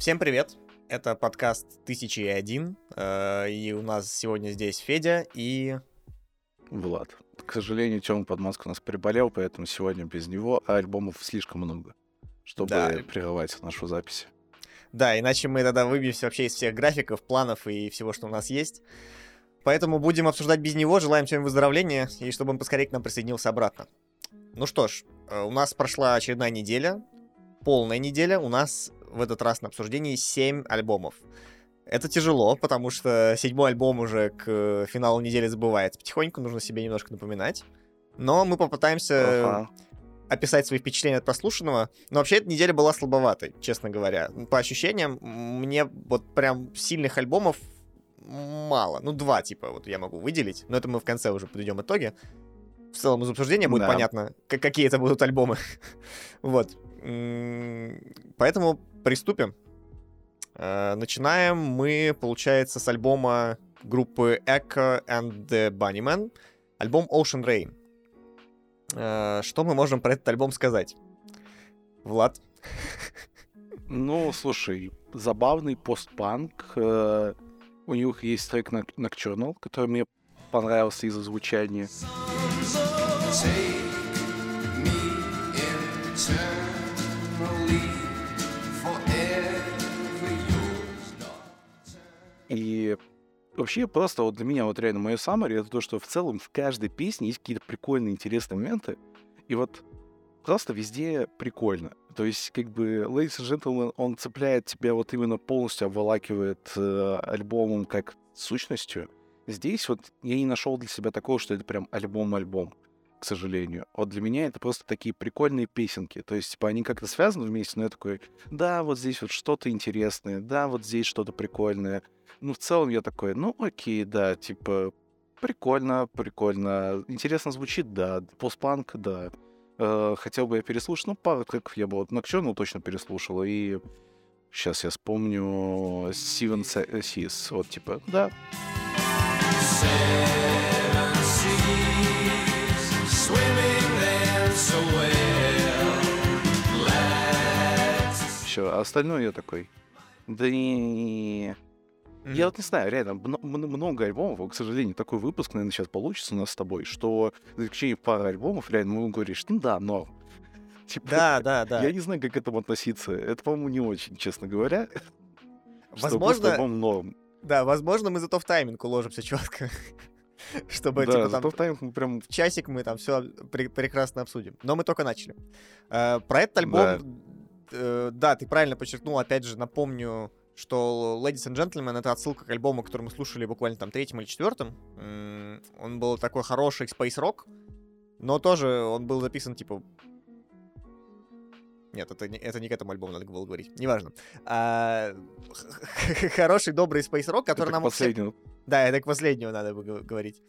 Всем привет! Это подкаст 1001, э, и у нас сегодня здесь Федя и... Влад. К сожалению, Тёма Подмазка у нас приболел, поэтому сегодня без него, а альбомов слишком много, чтобы Да. прерывать нашу запись. Да, иначе мы тогда выбьемся вообще из всех графиков, планов и всего, что у нас есть. Поэтому будем обсуждать без него, желаем всем выздоровления, и чтобы он поскорее к нам присоединился обратно. Ну что ж, э, у нас прошла очередная неделя, полная неделя, у нас в этот раз на обсуждении 7 альбомов. Это тяжело, потому что седьмой альбом уже к финалу недели забывается потихоньку, нужно себе немножко напоминать. Но мы попытаемся Ага. описать свои впечатления от прослушанного. Но вообще эта неделя была слабоватой, честно говоря. По ощущениям, мне вот прям сильных альбомов мало. Ну, два, типа, вот я могу выделить. Но это мы в конце уже подведем итоги. В целом из обсуждения будет Да. понятно, какие это будут альбомы. вот. Поэтому приступим. Э, Начинаем мы, получается, с альбома группы Echo and the Bunnymen. Альбом Ocean Rain. Э, Что мы можем про этот альбом сказать? Влад? Ну, слушай, забавный постпанк. э, У них есть трек Noc- Nocturnal, который мне понравился из-за звучания. И вообще просто вот для меня вот реально мое summary это то, что в целом в каждой песне есть какие-то прикольные, интересные моменты. И вот просто везде прикольно. То есть, как бы, Ladies and Gentlemen, он цепляет тебя вот именно полностью, обволакивает э, альбомом как сущностью. Здесь вот я не нашел для себя такого, что это прям альбом-альбом, к сожалению. Вот для меня это просто такие прикольные песенки. То есть, типа, они как-то связаны вместе, но я такой, да, вот здесь вот что-то интересное, да, вот здесь что-то прикольное. Ну, в целом я такой, ну, окей, да, типа, прикольно, прикольно. Интересно звучит, да. Постпанк, да. Э, хотел бы я переслушать, ну, пару треков я бы вот Nocturnal точно переслушал, и сейчас я вспомню Seven Se- Seas, вот, типа, да, все, а остальное я такой, да не... Я вот не знаю, реально, мно- мно- много альбомов, к сожалению, такой выпуск, наверное, сейчас получится у нас с тобой, что за исключением пары альбомов, реально, мы говоришь, ну да, но... Типа, Да, да, да. Я не знаю, как к этому относиться. Это, по-моему, не очень, честно говоря. Возможно, альбом норм. да, возможно, мы зато в тайминг уложимся четко. Чтобы, да, типа, там в тайминг мы прям... в часик мы там все прекрасно обсудим. Но мы только начали. Э, Про этот альбом, э, да, ты правильно подчеркнул, опять же, напомню, что Ladies and Gentlemen — это отсылка к альбому, который мы слушали буквально там третьем или четвертом. М, Он был такой хороший space rock, но тоже он был записан, типа... Нет, это не, это не к этому альбому надо было говорить. Неважно. А, Хороший, добрый space rock, который Это нам... последнему. да, это к последнему надо бы говорить.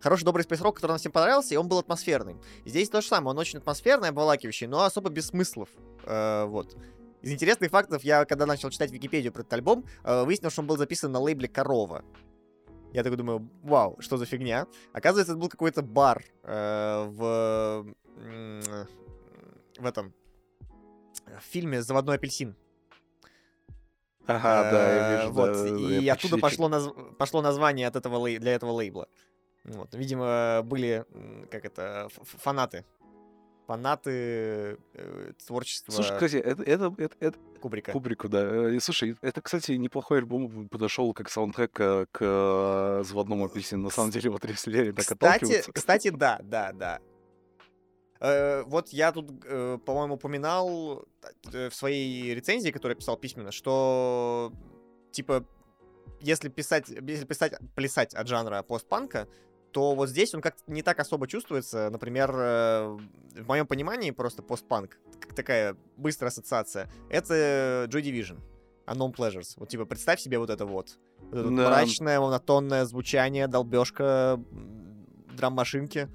Хороший добрый Space Rock, который нам всем понравился, и он был атмосферный. И здесь то же самое, он очень атмосферный, обволакивающий, но особо без смыслов. Э, вот. Из интересных фактов, я когда начал читать Википедию про этот альбом, э, выяснил, что он был записан на лейбле «Корова». Я такой думаю, вау, что за фигня? Оказывается, это был какой-то бар э, в... м, в этом... В фильме «Заводной апельсин». Ага, да, я Э, вижу. Вот, да, и я оттуда пошло, наз- пошло название от этого для этого лейбла. Вот, видимо, были, как это, фанаты. Фанаты э, творчества Слушай, кстати, это, это, это, это Кубрика. Кубрику, да. И слушай, это, кстати, неплохой альбом подошел как саундтрек э, к э, заводному апельсину. На самом деле, вот если так Кстати, кстати, да, да, да. Э, вот я тут, э, по-моему, упоминал э, в своей рецензии, которую я писал письменно, что типа если писать, если писать, плясать от жанра постпанка, то вот здесь он как-то не так особо чувствуется. Например, э, в моем понимании просто постпанк, как такая быстрая ассоциация, это Joy Division. Unknown Pleasures. Вот типа представь себе вот это вот. Вот это Да. мрачное, монотонное звучание, долбежка, драм-машинки.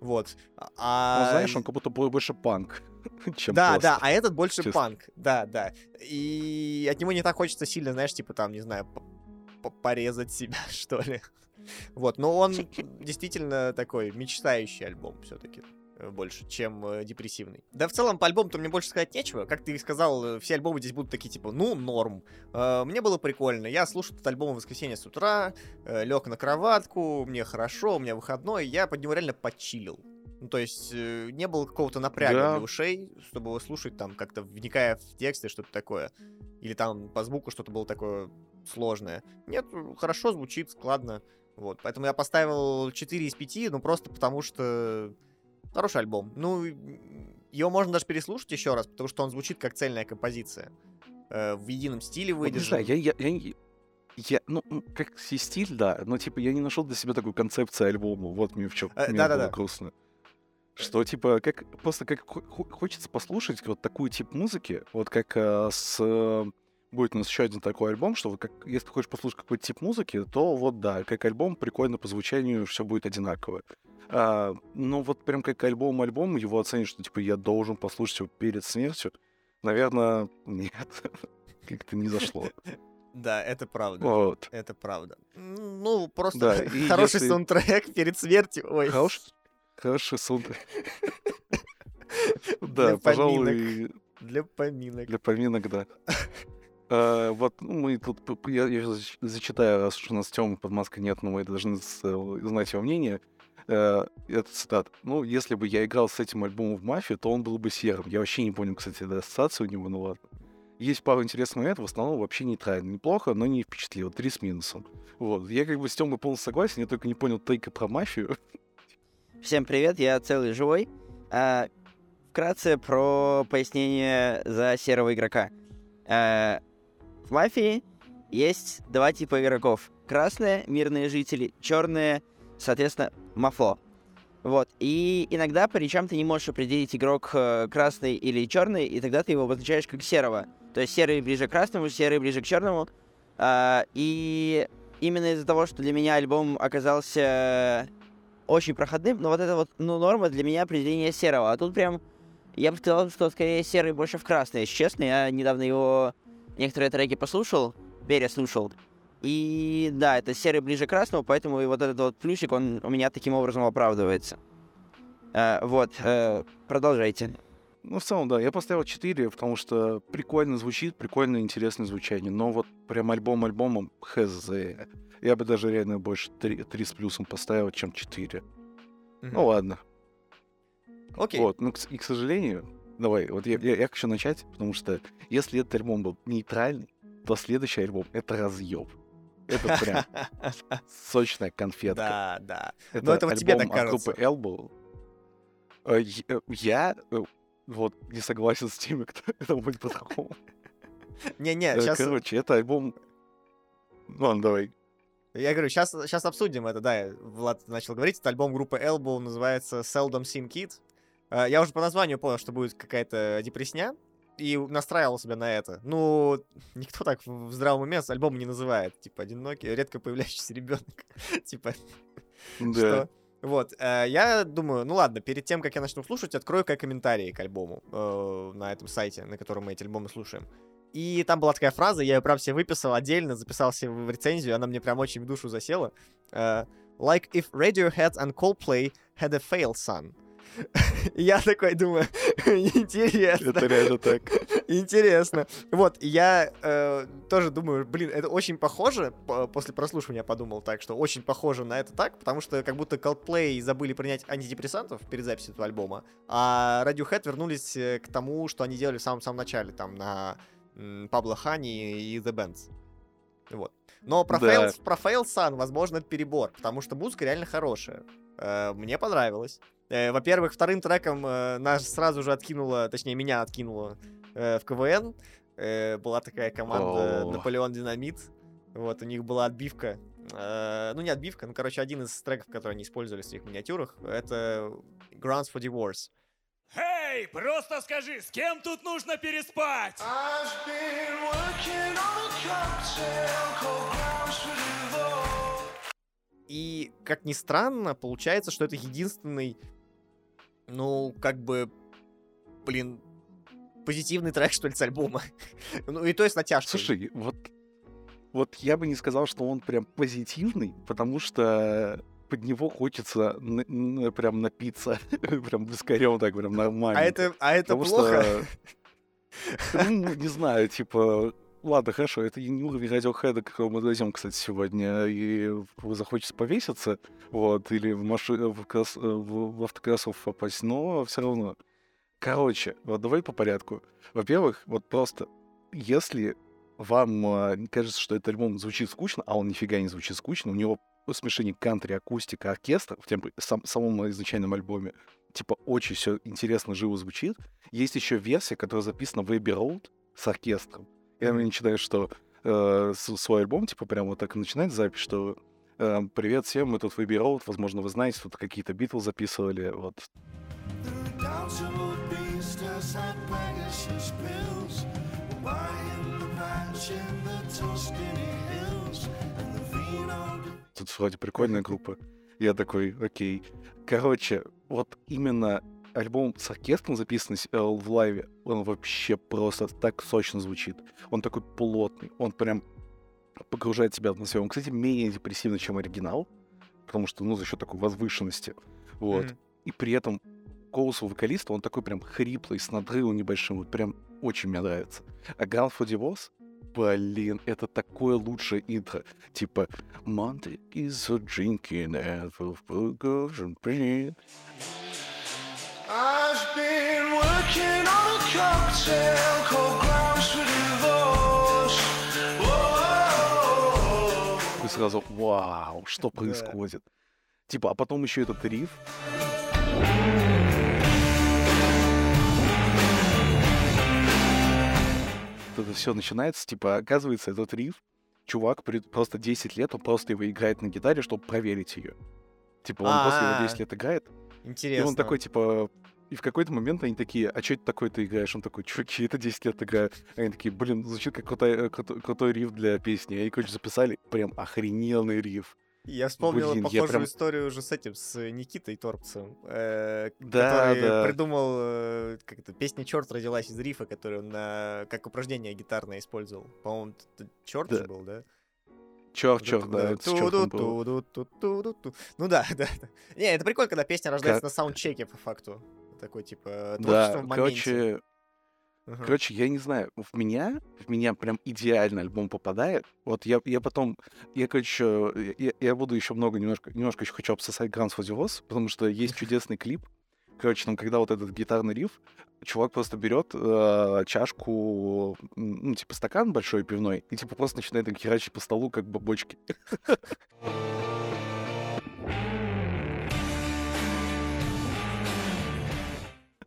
Вот. Ну, А... знаешь, он как будто бо- больше панк, чем Да, пост. да, а этот больше Честно. панк. Да, да. И от него не так хочется сильно, знаешь, типа там, не знаю, порезать себя, что ли. Вот, но он действительно такой мечтающий альбом все-таки больше, чем э, депрессивный. Да, в целом, по альбому-то мне больше сказать нечего. Как ты сказал, э, все альбомы здесь будут такие, типа, ну, норм. Э, мне было прикольно. Я слушал этот альбом в воскресенье с утра, э, лег на кроватку, мне хорошо, у меня выходной, я под него реально почилил. Ну, то есть, э, не было какого-то напряга Да. для ушей, чтобы его слушать, там, как-то вникая в тексты, что-то такое. Или там по звуку что-то было такое сложное. Нет, хорошо звучит, складно. Вот, поэтому я поставил 4 из 5, ну, просто потому что хороший альбом. Ну, его можно даже переслушать еще раз, потому что он звучит как цельная композиция. Э, в едином стиле Вот не выдержан. знаю, я, я, я, я, ну, как и стиль, да, но, типа, я не нашел для себя такой концепции альбома, вот мне в чем Э, мне да-да-да. было грустно. Что, типа, как, просто как хо- хо- хочется послушать вот такую тип музыки, вот как э, с... Будет у нас еще один такой альбом, что вот как, если ты хочешь послушать какой-то тип музыки, то вот да, как альбом, прикольно по звучанию, все будет одинаково. А, но вот прям как альбом-альбом, его оценить, что, типа, я должен послушать его перед смертью, наверное, нет, как-то не зашло. Да, это правда. Вот. Это правда. Ну, просто Да, хороший если- саундтрек перед смертью. Ой, Хороший, хороший саундтрек. Для Да, пожалуй, для поминок. для поминок, да. А, Вот, ну, мы тут, я, я зач- зачитаю, раз уж у нас Тёмы под маской нет, но мы должны э, знать его мнение. Э, Это цитат. Ну, если бы я играл с этим альбомом в мафию, то он был бы серым. Я вообще не понял, кстати, этой ассоциации у него, ну ладно. Есть пару интересных моментов, в основном вообще нейтрально. Неплохо, но не впечатлило. Три с минусом. Вот. Я как бы с Тёмой полностью согласен, я только не понял тейка про мафию. Всем привет, я целый живой. А, вкратце про пояснение за серого игрока. А, в мафии есть два типа игроков. Красные — мирные жители, черные, соответственно, мафо. Вот. И иногда по речам ты не можешь определить игрок э, красный или черный, и тогда ты его обозначаешь как серого. То есть серый ближе к красному, серый ближе к черному. А, и именно из-за того, что для меня альбом оказался очень проходным, но вот это вот, ну, норма для меня определение серого. А тут прям, я бы сказал, что скорее серый больше в красный, если честно. Я недавно его некоторые треки послушал, переслушал. И да, это серый ближе к красному, поэтому и вот этот вот плюсик, он у меня таким образом оправдывается. Э, вот, э, продолжайте. Ну, в целом, да, я поставил 4, потому что прикольно звучит, прикольно интересное звучание. Но вот прям альбом альбомом хз. Я бы даже реально больше 3, с плюсом поставил, чем 4. Мгм. Ну ладно. Окей. Вот, ну и к сожалению, давай, вот я, я, я хочу начать, потому что если этот альбом был нейтральный, то следующий альбом это разъеб. Это прям сочная конфетка. Да, да. Это Но это вот тебе так от группы кажется. Elbow. Э, я- э, Я э, вот не согласен с теми, кто это будет по-другому. Не-не, сейчас... Короче, это альбом... Ну, ладно, давай. Я говорю, сейчас, сейчас обсудим это, да, Влад начал говорить, это альбом группы Elbow называется Seldom Seen Kid. Э, Я уже по названию понял, что будет какая-то депресня, и настраивал себя на это. Ну, никто так в здравом уме с альбома не называет. Типа, одинокий, редко появляющийся ребенок. Типа, Да. что? Вот, э, я думаю, ну ладно, перед тем, как я начну слушать, открою-ка комментарии к альбому э, на этом сайте, на котором мы эти альбомы слушаем. И там была такая фраза, я ее прям себе выписал отдельно, записал себе в рецензию, она мне прям очень в душу засела. Э, like if Radiohead and Coldplay had a fail son. я такой думаю, интересно. Это реально так. Интересно. Вот, я э, тоже думаю, блин, это очень похоже, по- после прослушивания подумал так, что очень похоже на это так, потому что как будто Coldplay забыли принять антидепрессантов перед записью этого альбома, а Radiohead вернулись э, к тому, что они делали в самом-самом начале, там, на Пабло Хани и The Bands. Вот. Но про, Да. Про Fail Sun, возможно, это перебор, потому что музыка реально хорошая. Э, мне понравилось. Э, во-первых, вторым треком э, нас сразу же откинуло, точнее, меня откинуло в КВН. Была такая команда. Наполеон Динамит. Вот, у них была отбивка. Ну, не отбивка, ну, короче, один из треков, которые они использовали в своих миниатюрах, это Grounds for Divorce. Эй, просто скажи, с кем тут нужно переспать? I've been working on a cocktail called Grounds for Divorce. И, как ни странно, получается, что это единственный, ну, как бы, блин, позитивный трек, что ли, с альбома. ну, и то есть натяжкой. Слушай, вот вот я бы не сказал, что он прям позитивный, потому что под него хочется н- н- прям напиться, прям вискарем так прям нормально. А это, а это Потому плохо? что, ну, не знаю, типа, ладно, хорошо, это не уровень радиохэд, какого мы дойдем, кстати, сегодня, и захочется повеситься, вот, или в, маши... в, э, в- автокроссов попасть, но все равно. Короче, вот давай по порядку. Во-первых, вот просто, если вам а, кажется, что этот альбом звучит скучно, а он нифига не звучит скучно, у него смешение кантри, акустика, оркестр в тем, сам, самом изначальном альбоме, типа, очень все интересно, живо звучит. Есть еще версия, которая записана в Abbey Road с оркестром. И она начинает, что э, свой альбом, типа, прям вот так начинает запись, что э, «Привет всем, мы тут в Abbey Road, возможно, вы знаете, тут какие-то битвы записывали, вот». Тут вроде прикольная группа. Я такой, окей. Короче, вот именно альбом с оркестром записанный э, в лайве, он вообще просто так сочно звучит. Он такой плотный, он прям погружает тебя в атмосферу. Он, кстати, менее депрессивный, чем оригинал, потому что, ну, за счет такой возвышенности. Вот. Мгм. И при этом голос у вокалиста, он такой прям хриплый, с надрывом небольшим, вот прям очень мне нравится. А Ground for Divorce, блин, это такое лучшее интро. Типа Monday is a drinking and full cocktail called Grounds for Divorce. Whoa. И сразу, вау, что происходит? Типа, а потом еще этот риф. Это все начинается, типа, оказывается, этот риф, чувак при- просто 10 лет, он просто его играет на гитаре, чтобы проверить ее. Типа, он просто его А-а-а. 10 лет играет, Интересно. и он такой, типа, и в какой-то момент они такие, а что это такое ты играешь? Он такой, чуваки, это 10 лет играю. Они такие, блин, звучит как крутой, э, крутой, крутой риф для песни. И они, короче, записали прям охрененный риф. Я вспомнил Блин, похожую прям- историю уже с этим, с Никитой Торпцем, э, Да, который да. придумал, э, как это, песня «Черт» родилась из рифа, который он на, как упражнение гитарное использовал. По-моему, «Черт» же Да. был, да? Черт, черт, да. Ну да, да. Не, это прикольно, когда песня рождается Ка- на саундчеке, по факту. Такой, типа, Да, в моменте. короче, Ага. короче, я не знаю, в меня, в меня прям идеально альбом попадает. Вот я, я потом, я, короче, я, я буду еще много, немножко, немножко еще хочу обсосать Guns for потому что есть чудесный клип. Короче, там, когда вот этот гитарный риф, чувак просто берет э, чашку, ну, типа стакан большой пивной, и типа просто начинает их херачить по столу, как бабочки.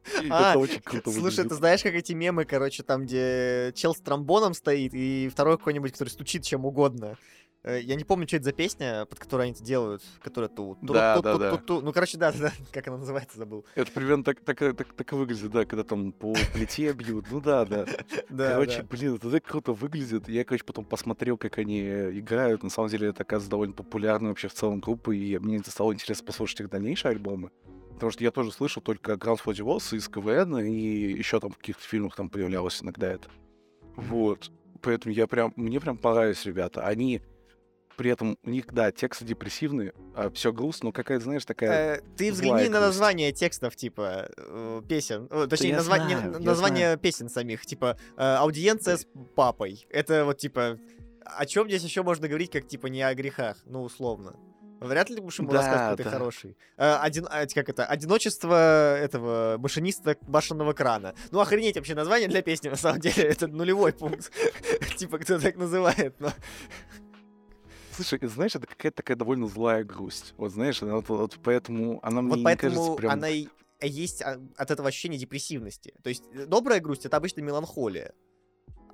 Это очень круто Слушай, ты знаешь, как эти мемы, короче, там, где чел с тромбоном стоит, и второй какой-нибудь, который стучит чем угодно. Э, Я не помню, что это за песня, под которой они это делают, которая ту Да, да, да. Ну, короче, да, да, как она называется, забыл. Это примерно так, так, так, так выглядит, да, когда там по плите бьют. Ну да, да. Да, короче, да. блин, это так круто выглядит. Я, короче, потом посмотрел, как они играют. На самом деле, это, оказывается, довольно популярная вообще в целом группа, и мне это стало интересно послушать их дальнейшие альбомы. Потому что я тоже слышал только Ground for Divorce из КВН, и еще там в каких-то фильмах там появлялось иногда это. Вот. Поэтому я прям, мне прям понравились ребята. Они при этом, у них, да, тексты депрессивные, а все грустно, но какая-то, знаешь, такая... Э, Ты злая взгляни на грусть. название текстов, типа, э, песен. Э, Точнее, я назва- знаю, не- название песен самих. Типа, э, аудиенция с папой. Это вот, типа, о чем здесь еще можно говорить, как, типа, не о грехах? Ну, условно. Вряд ли ему Да, ты да. хороший. Э, один, а, как это? Одиночество этого машиниста башенного крана. Ну, охренеть вообще название для песни, на самом деле. Это нулевой пункт. Типа, кто так называет, но... Слушай, знаешь, это какая-то такая довольно злая грусть. Вот знаешь, она вот, вот поэтому она мне Вот не поэтому кажется прям... она и есть а, от этого ощущение депрессивности. То есть э, добрая грусть это обычно меланхолия.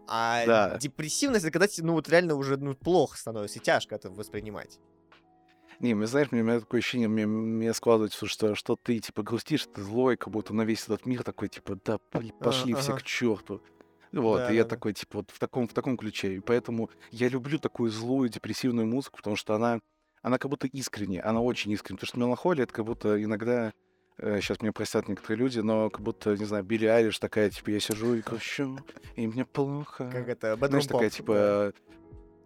А Да. депрессивность это когда ну вот реально уже ну, плохо становится, и тяжко это воспринимать. Не, мне, знаешь, мне, у меня такое ощущение, мне, мне складывается, что, что ты, типа, грустишь, ты злой, как будто на весь этот мир такой, типа, да, пли- пошли все ага. к черту. Вот, Да, и я да, такой, типа, вот в таком, в таком ключе. И поэтому я люблю такую злую, депрессивную музыку, потому что она, она как будто искренняя, она очень искренняя. Потому что меланхолия, это как будто иногда, сейчас меня простят некоторые люди, но как будто, не знаю, Билли Айлиш такая, типа, я сижу и грущу, и мне плохо. Как это, Знаешь, такая, типа.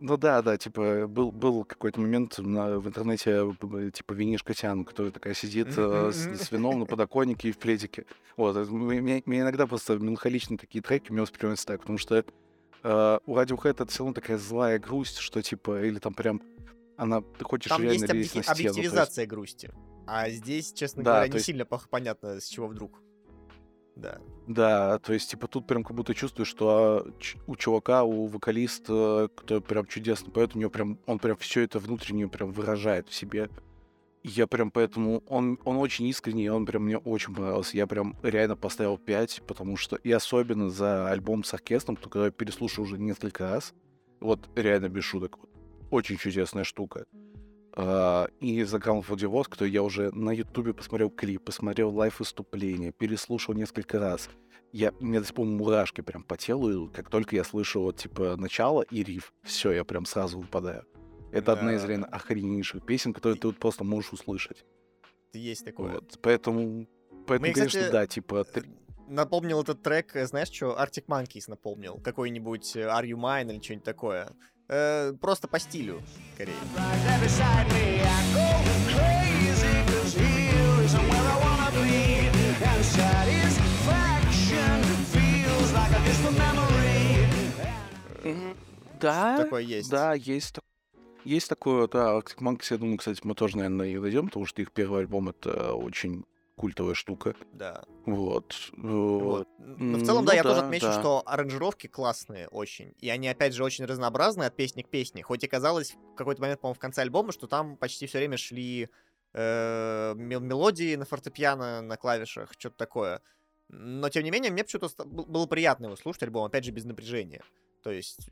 Ну да, да, типа был, был какой-то момент на- в интернете, б- типа Винишка Тян, которая такая сидит э, с, с вином на подоконнике и в пледике. Вот, это м- меня, меня иногда просто меланхоличные такие треки меня воспринимаются так, потому что э, у Radiohead это все равно такая злая грусть, что типа, или там прям она, ты хочешь Там реально есть лезть объек- на стену. то есть- объективизация грусти. А здесь, честно Да, говоря, не есть- сильно понятно, с чего вдруг. Да. Да, то есть, типа, тут прям как будто чувствуешь, что а, у чувака, у вокалиста, кто прям чудесно поет, у него прям, он прям все это внутренне прям выражает в себе. Я прям поэтому, он, он очень искренний, он прям мне очень понравился. Я прям реально поставил 5, потому что, и особенно за альбом с оркестром, который я переслушал уже несколько раз, вот реально без шуток, вот, очень чудесная штука. А, и за Ground for Divorce, который я уже на Ютубе посмотрел клип, посмотрел лайв-выступление, переслушал несколько раз. Я, у меня до сих пор мурашки прям по телу идут, как только я слышу вот, типа, начало и риф. Все, я прям сразу выпадаю. Это одна из Да. реально охрененнейших песен, которые ты вот просто можешь услышать. Есть такое. Вот. Поэтому, поэтому Мне, конечно, кстати, да, типа... Э, ты- Напомнил этот трек, э, знаешь что, Arctic Monkeys напомнил. Какой-нибудь э, Are You Mine или что-нибудь такое. Э, просто по стилю, скорее. Да, Такое есть. да, есть так- есть такое, да, Arctic Monkeys, я думаю, кстати, мы тоже, наверное, и дойдем, потому что их первый альбом — это очень культовая штука. Да. Вот. Вот. Но в целом, да, ну я тоже да, отмечу, да. что аранжировки классные очень. И они, опять же, очень разнообразные от песни к песне. Хоть и казалось в какой-то момент, по-моему, в конце альбома, что там почти все время шли э, мел- мелодии на фортепиано, на клавишах, что-то такое. Но, тем не менее, мне почему-то было приятно его слушать, альбом, опять же, без напряжения. То есть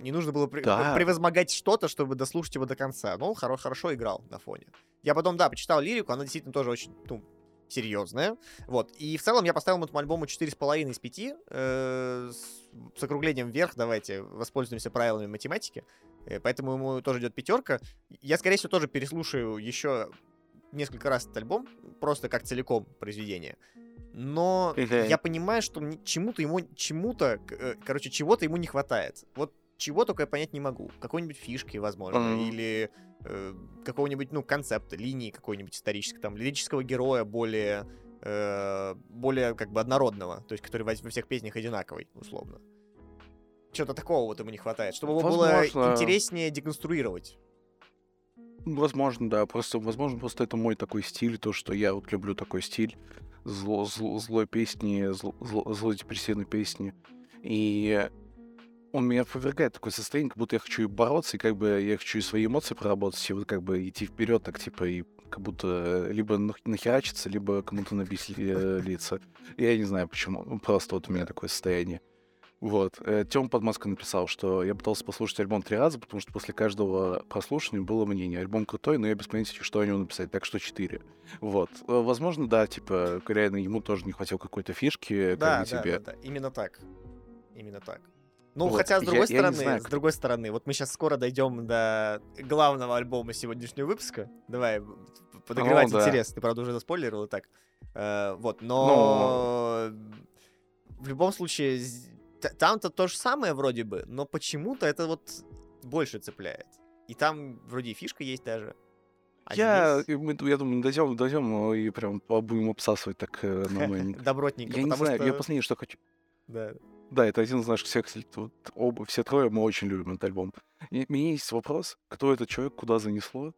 не нужно было при- Да. превозмогать что-то, чтобы дослушать его до конца. Но он хоро- хорошо играл на фоне. Я потом, да, почитал лирику, она действительно тоже очень, ну, серьезная. Вот. И в целом я поставил этому альбому 4,5 из 5. э, с, с округлением вверх, давайте воспользуемся правилами математики. Э, поэтому ему тоже идет пятерка. Я, скорее всего, тоже переслушаю еще несколько раз этот альбом, просто как целиком произведение. Но я понимаю, что чему-то ему, чему-то, э, короче, чего-то ему не хватает. Вот чего только я понять не могу. Какой-нибудь фишки, возможно, Мгм. или э, какого-нибудь, ну, концепта, линии какой-нибудь исторической, там, лирического героя более, э, более, как бы, однородного, то есть, который во, во всех песнях одинаковый, условно. Чего-то такого вот ему не хватает, чтобы его было Возможно. интереснее деконструировать. Возможно, да. Просто, возможно, просто это мой такой стиль, то, что я вот люблю такой стиль зло, зло- злой песни, зло, зло- злой депрессивной песни. И он меня повергает в такое состояние, как будто я хочу и бороться, и как бы я хочу и свои эмоции проработать, и вот как бы идти вперед, так типа, и как будто либо нах- нахерачиться, либо кому-то набить э, лица. Я не знаю почему. Ну, Просто вот у меня такое состояние. Вот. Тём Подмазка написал, что я пытался послушать альбом три раза, потому что после каждого прослушивания было мнение. Альбом крутой, но я без понятия, что о нем написать, так что четыре. Вот. Э, Возможно, да, типа, реально ему тоже не хватило какой-то фишки, Да, как да, тебе. да, да, именно так. Именно так. Ну, Вот, хотя, с я- другой я стороны, знаю, с другой стороны, вот мы сейчас скоро дойдем до главного альбома сегодняшнего выпуска. Давай, подогревать О, да. интерес. Ты, правда, уже заспойлерил и так. Э, вот, но... В любом случае, там-то то же самое вроде бы, но почему-то это вот больше цепляет. И там вроде и фишка есть даже. А я, здесь мы- я думаю, дойдем, дойдем и прям будем обсасывать так э, нормальненько. добротненько, Я не знаю, что... я последнее, что хочу. Да. Да, это один из наших всех, вот, оба, все трое мы очень любим этот альбом. И у меня есть вопрос, кто этот человек, куда занесло,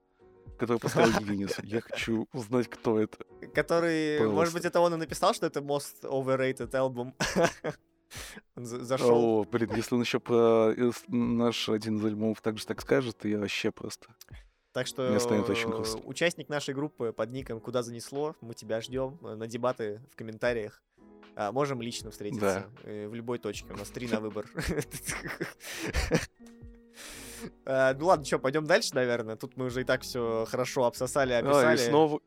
который поставил единицу. Я хочу узнать, кто это. Который, может Пожалуйста. быть, это он и написал, что это most overrated альбом. Он за- зашел. О, блин, если он еще про э, наш один из альбомов также так скажет, я вообще просто... Так что мне станет очень э, грустно. участник нашей группы под ником «Куда занесло», мы тебя ждем э, на дебаты в комментариях. А, можем лично встретиться э, в любой точке. У нас три на выбор. А, Ну ладно, что, пойдем дальше, наверное. Тут мы уже и так все хорошо обсосали, А, описали. и снова...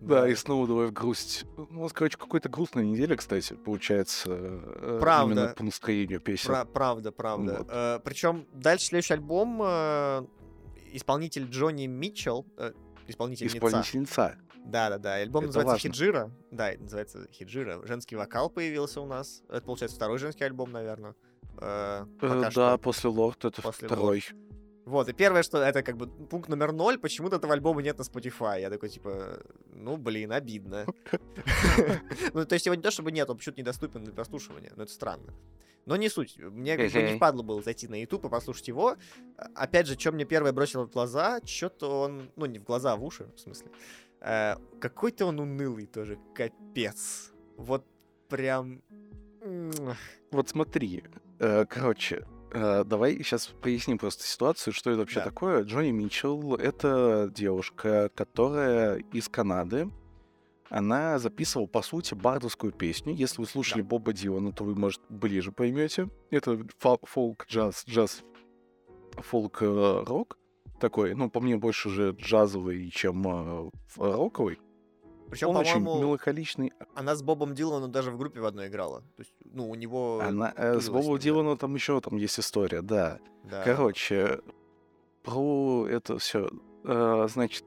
Да, и снова давай в грусть. У нас, короче, какой-то грустная неделя, кстати, получается. э, Правда. Именно по настроению песен. Пра- правда, правда. Вот. причем дальше следующий альбом э, исполнитель Джонни Митчелл, э, исполнительница. Исполнительница. Да, да, да. Альбом Это называется важно. Хиджира. Да, называется Хиджира. Женский вокал появился у нас. Это получается второй женский альбом, наверное. Э, пока да, после Лорд это После второй. Вот, и первое, что это как бы пункт номер ноль, почему-то этого альбома нет на Spotify. Я такой, типа, ну, блин, обидно. Ну, то есть его не то, чтобы нет, он почему-то недоступен для прослушивания, но это странно. Но не суть. Мне как бы не впадло было зайти на YouTube и послушать его. Опять же, что мне первое бросило в глаза, что-то он, ну, не в глаза, а в уши, в смысле. Э, Какой-то он унылый тоже, капец. Вот прям... Вот смотри, э, короче, э, давай сейчас поясним просто ситуацию, что это вообще Да. такое. Джонни Митчелл — это девушка, которая из Канады. Она записывала, по сути, бардовскую песню. Если вы слушали Боба Дилана, то вы, может, ближе поймете. Это фол- фолк-джаз, джаз, фолк-рок такой. Ну, по мне, больше уже джазовый, чем э, ф- роковый. Причем, Он очень меланхоличный. она с Бобом Диланом даже в группе в одной играла. То есть, ну, у него... Она, э, с Бобом. Диланом там еще там есть история, да. Да. Короче, про это все. Значит,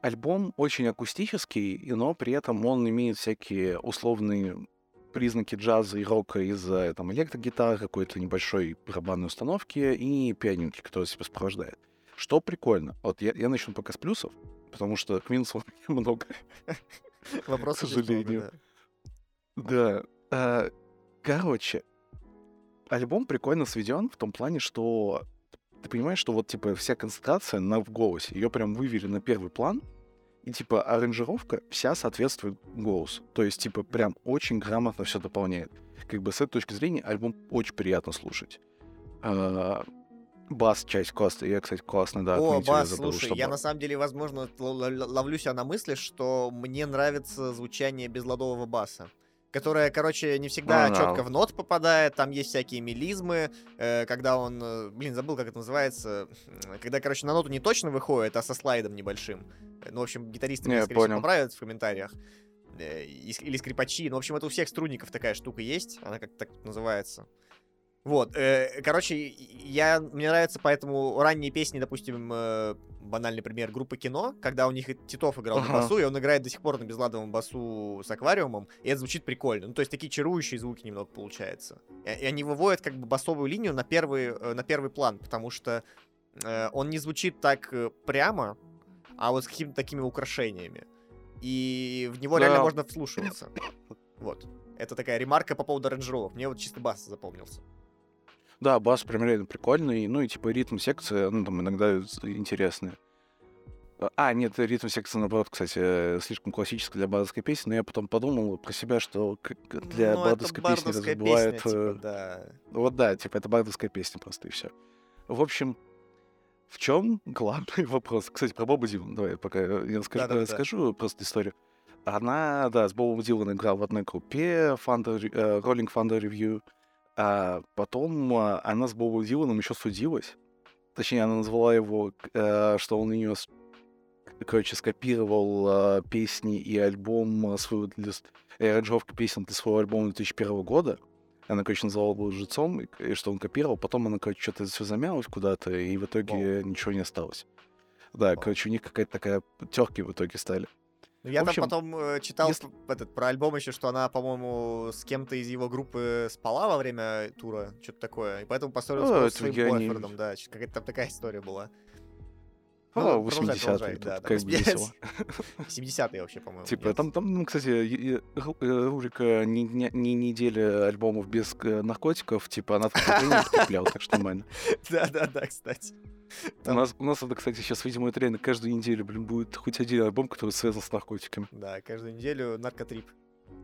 альбом очень акустический, но при этом он имеет всякие условные признаки джаза и рока из-за там электрогитары, какой-то небольшой барабанной установки и пианинки, которая себя сопровождает. Что прикольно. Вот я, я начну пока с плюсов, потому что Квинс много. Вопрос к сожалению. да. Да. а, Короче, альбом прикольно сведен в том плане, что ты понимаешь, что вот типа вся концентрация на в голосе, ее прям вывели на первый план, и типа аранжировка вся соответствует голосу. То есть типа прям очень грамотно все дополняет. Как бы с этой точки зрения альбом очень приятно слушать. Бас часть классная. Я, кстати, классно, да, О, бас, забыл, слушай, что я на самом деле, возможно, ловлю себя на мысли, что мне нравится звучание безладового баса. Которое, короче, не всегда Ага. четко в нот попадает, там есть всякие мелизмы, э, когда он, э, блин, забыл, как это называется, когда, короче, на ноту не точно выходит, а со слайдом небольшим. Э, Ну, в общем, гитаристы, Не, меня, скорее всего, поправят в комментариях. Э, Или скрипачи. Ну, в общем, это у всех струнников такая штука есть, она как так называется. Вот, э, короче, я, мне нравятся поэтому ранние песни, допустим, э, банальный пример группы кино, когда у них Титов играл на Ага. басу, и он играет до сих пор на безладовом басу с аквариумом, и это звучит прикольно. Ну, то есть такие чарующие звуки немного получается. И, и они выводят как бы басовую линию на первый, э, на первый план, потому что э, он не звучит так э, прямо, а вот с какими-то такими украшениями. И в него реально Да. можно вслушиваться. Вот. Это такая ремарка по поводу аранжировок. Мне вот чисто бас запомнился. Да, бас прям реально прикольный. Ну и типа ритм секции, ну там иногда интересные. А, нет, ритм секции, наоборот, кстати, э, слишком классическая для бардовской песни, но я потом подумал про себя, что для Ну, это бардовской песни разве бывает... типа, э, да. Вот да, типа это бардовская песня просто, и все. В общем, в чем главный вопрос? Кстати, про Боба Дилана, давай пока я расскажу, Да-да-да. расскажу просто историю. Она, да, с Бобом Диланом играла в одной группе Thunder, э, Rolling Thunder Review, а потом а, она с Бобом Диланом еще судилась. Точнее, она назвала его, э, что он ее, короче, скопировал а, песни и альбом а, свою для, и аранжировку песен для своего альбома 2001 года. Она, короче, называла его лжецом, и, что он копировал. Потом она, короче, что-то все замялась куда-то, и в итоге ничего не осталось. Да, Вау. короче, у них какая-то такая терки в итоге стали. Ну, я общем, там потом э, читал если- этот, про альбом еще, что она, по-моему, с кем-то из его группы спала во время тура, что-то такое, и поэтому поссорилась это с своим я не- бойфрендом, да, какая-то там такая история была. А, Ну, продолжай, 80-е, продолжай, тут да, как бы весело. 70-е вообще, по-моему. Типа, нет. там, там, ну, кстати, э, рубрика «Не, не, не неделя альбомов без э, наркотиков», типа, она в потребляла, так что нормально. Да-да-да, кстати. У Там- нас, у нас это, кстати, сейчас, видимо, это реально каждую неделю, блин, будет хоть один альбом, который связан с наркотиками. Да, каждую неделю наркотрип.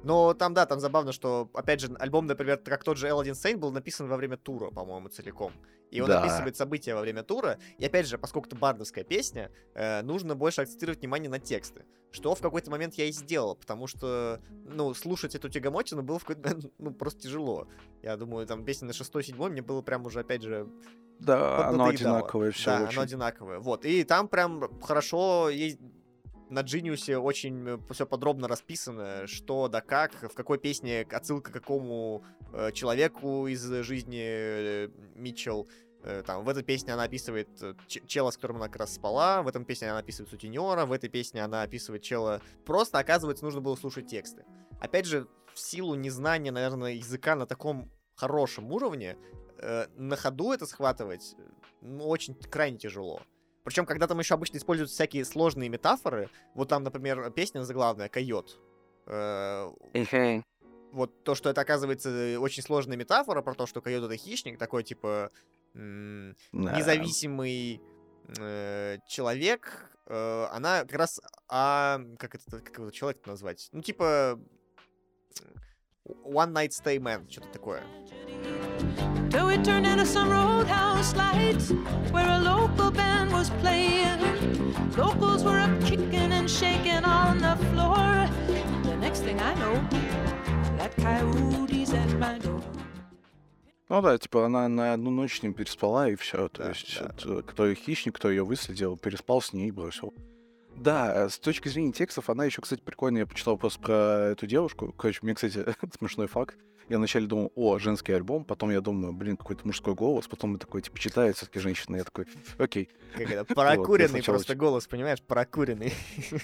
Но там, да, там забавно, что, опять же, альбом, например, как тот же Элладин Сейн был написан во время тура, по-моему, целиком. И он Да. описывает события во время тура. И опять же, поскольку это бардовская песня, э, нужно больше акцентировать внимание на тексты. Что в какой-то момент я и сделал, потому что, ну, слушать эту тягомотину было в какой-то момент, ну, просто тяжело. Я думаю, там песня на шестой, седьмой мне было прям уже, опять же, Да, оно одинаковое все Да, очень. оно одинаковое. Вот. И там прям хорошо есть на Genius очень все подробно расписано, что да как, в какой песне отсылка к какому э, человеку из жизни э, Митчелл. Э, Там, в этой песне она описывает э, чела, с которым она как раз спала, в этом песне она описывает сутенера, в этой песне она описывает чела... Просто, оказывается, нужно было слушать тексты. Опять же, в силу незнания, наверное, языка на таком хорошем уровне, э, на ходу это схватывать ну, очень крайне тяжело. Причем, когда там еще обычно используются всякие сложные метафоры, вот там, например, песня заглавная «Койот». Э, вот то, что это, оказывается, очень сложная метафора про то, что койот это хищник, такой, типа, м, независимый э, человек, э, она как раз а как это как его человек назвать? Ну типа one night stay man, что-то такое. Till we turned into some roadhouse lights where a local band was playing. Locals were up kicking and shaking on the floor. The next thing I know, that coyote's at my door. Ну да, типа она на одну ночь с ним переспала, и все. То Да, есть, да. э, кто ее хищник, кто ее выследил, переспал с ней и бросил. Да, э, с точки зрения текстов, она еще, кстати, прикольная. Я почитал просто про эту девушку. Короче, мне, кстати, смешной факт. Я вначале думал, о, женский альбом, потом я думаю, блин, какой-то мужской голос, потом я такой, типа, читаю, все-таки женщина, я такой, окей. Как это, прокуренный сначала просто голос, понимаешь, прокуренный.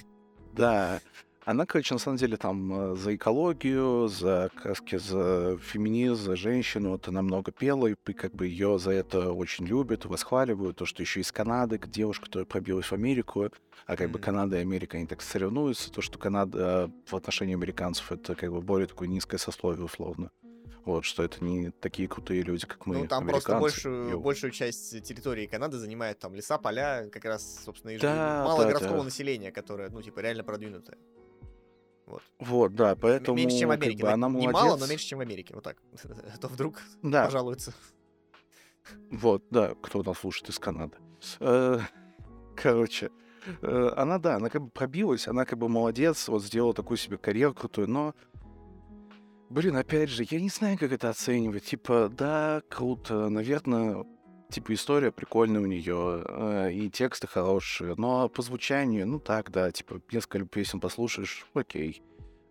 Да, она, короче, на самом деле там э, за экологию, за, как раз-таки, за феминизм, за женщину, вот она много пела, и как бы ее за это очень любят, восхваливают, то, что еще из Канады, девушка, которая пробилась в Америку, а как бы. Канада и Америка, они так соревнуются, то, что Канада э, в отношении американцев это как бы более такое низкое сословие условно. Вот, что это не такие крутые люди, как мы, Ну, там просто большую, большую часть территории Канады занимают там леса, поля, как раз, собственно, и Да, мало да, городского да. населения, которое, ну, типа, реально продвинутое. Вот. Вот, да, поэтому меньше, чем в как Америке. бы, да, она молодец. мало, но меньше, чем в Америке. Вот так. А то вдруг Да, пожалуются. Вот, да, кто нас слушает из Канады. Э, Короче, э, она, да, она как бы пробилась, она как бы молодец, вот сделала такую себе карьеру крутую, но, блин, опять же, я не знаю, как это оценивать. Типа, да, круто, наверное, типа история прикольная у нее, и тексты хорошие, но по звучанию, ну так, да, типа несколько песен послушаешь, окей.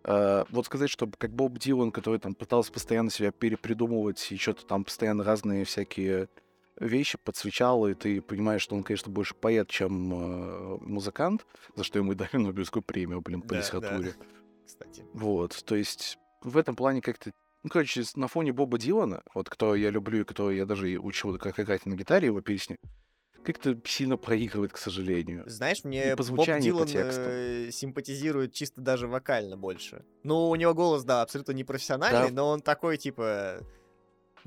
Э, вот сказать, что как Боб Дилан, который там пытался постоянно себя перепридумывать, и что-то там постоянно разные всякие вещи подсвечал, и ты понимаешь, что он, конечно, больше поэт, чем э, музыкант, за что ему и дали Нобелевскую премию, блин, по Да, да. литературе. Кстати. Вот, то есть в этом плане как-то... Ну, короче, на фоне Боба Дилана, вот кто я люблю и кто я даже и учил как играть на гитаре его песни, как-то сильно проигрывает, к сожалению. Знаешь, мне по Боб по Дилан тексту. э, симпатизирует чисто даже вокально больше. Ну, у него голос, да, абсолютно непрофессиональный, Да. но он такой, типа...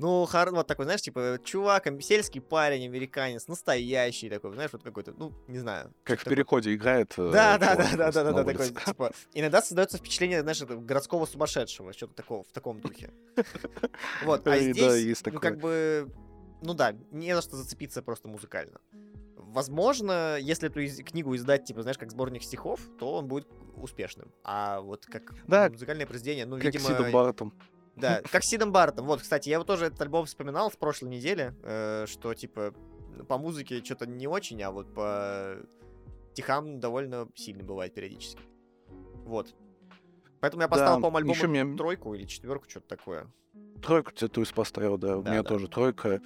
Ну, хар... вот такой, знаешь, типа, чувак, сельский парень, американец, настоящий такой, знаешь, вот какой-то, ну, не знаю. Как в переходе играет. э, Да, да, да, да, да, да, да, такой, типа, иногда создается впечатление, знаешь, городского сумасшедшего, что-то такого, в таком духе. Вот, а здесь, ну, как бы, ну да, не за что зацепиться просто музыкально. Возможно, если эту из- книгу издать, типа, знаешь, как сборник стихов, то он будет успешным. А вот как Да, музыкальное произведение, ну, Как видимо... Сидом Бартом. Да, как с Сидом Бартом. Вот, кстати, я вот тоже этот альбом вспоминал с прошлой недели, э, что, типа, по музыке что-то не очень, а вот по стихам довольно сильно бывает периодически. Вот. Поэтому я поставил, Да, по-моему, альбому ещё мне- тройку или четверку, что-то такое. Тройку тебе туз поставил, да, у Да, меня да. тоже тройка.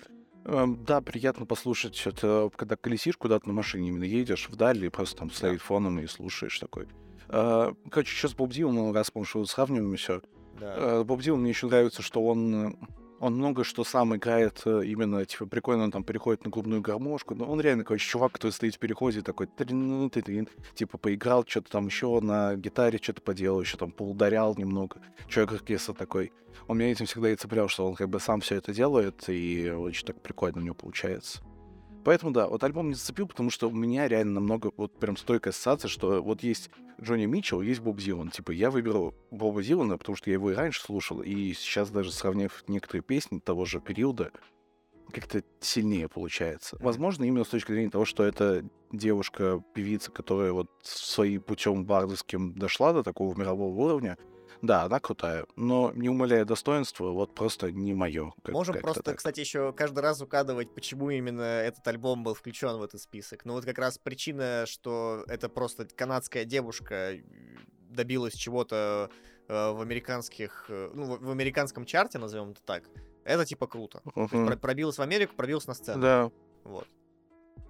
Эм, Да, приятно послушать это, когда колесишь куда-то на машине, именно едешь вдали, просто там стоит фоном и слушаешь такой. Э, Короче, сейчас Боб Дилан, раз мы что сравниваем все. Да. Боб Дилан мне еще нравится, что он э, он много что сам играет э, именно, типа, прикольно он там переходит на клубную гармошку. Но он реально, короче, чувак, который стоит в переходе, такой, трин ты трин типа, поиграл, что-то там еще на гитаре что-то поделал, еще там поударял немного. Человек оркестр такой. Он меня этим всегда и цеплял, что он как бы сам все это делает, и очень так прикольно у него получается. Поэтому, да, вот альбом не зацепил, потому что у меня реально намного, вот прям стойкая ассоциация, что вот есть Джонни Митчелл, есть Боб Дилан. Типа, я выберу Боба Дилана, потому что я его и раньше слушал, и сейчас даже сравнив некоторые песни того же периода, как-то сильнее получается. Возможно, именно с точки зрения того, что это девушка-певица, которая вот своим путем бардовским дошла до такого мирового уровня, да, она крутая, но не умаляя достоинства, вот просто не мое. Можем просто, кстати, еще каждый раз указывать, почему именно этот альбом был включен в этот список. Ну вот как раз причина, что это просто канадская девушка э, добилась чего-то э, в американских, э, ну в, в американском чарте, назовем это так. Это типа круто. То есть про- пробилась в Америку, пробилась на сцену. Да. Вот.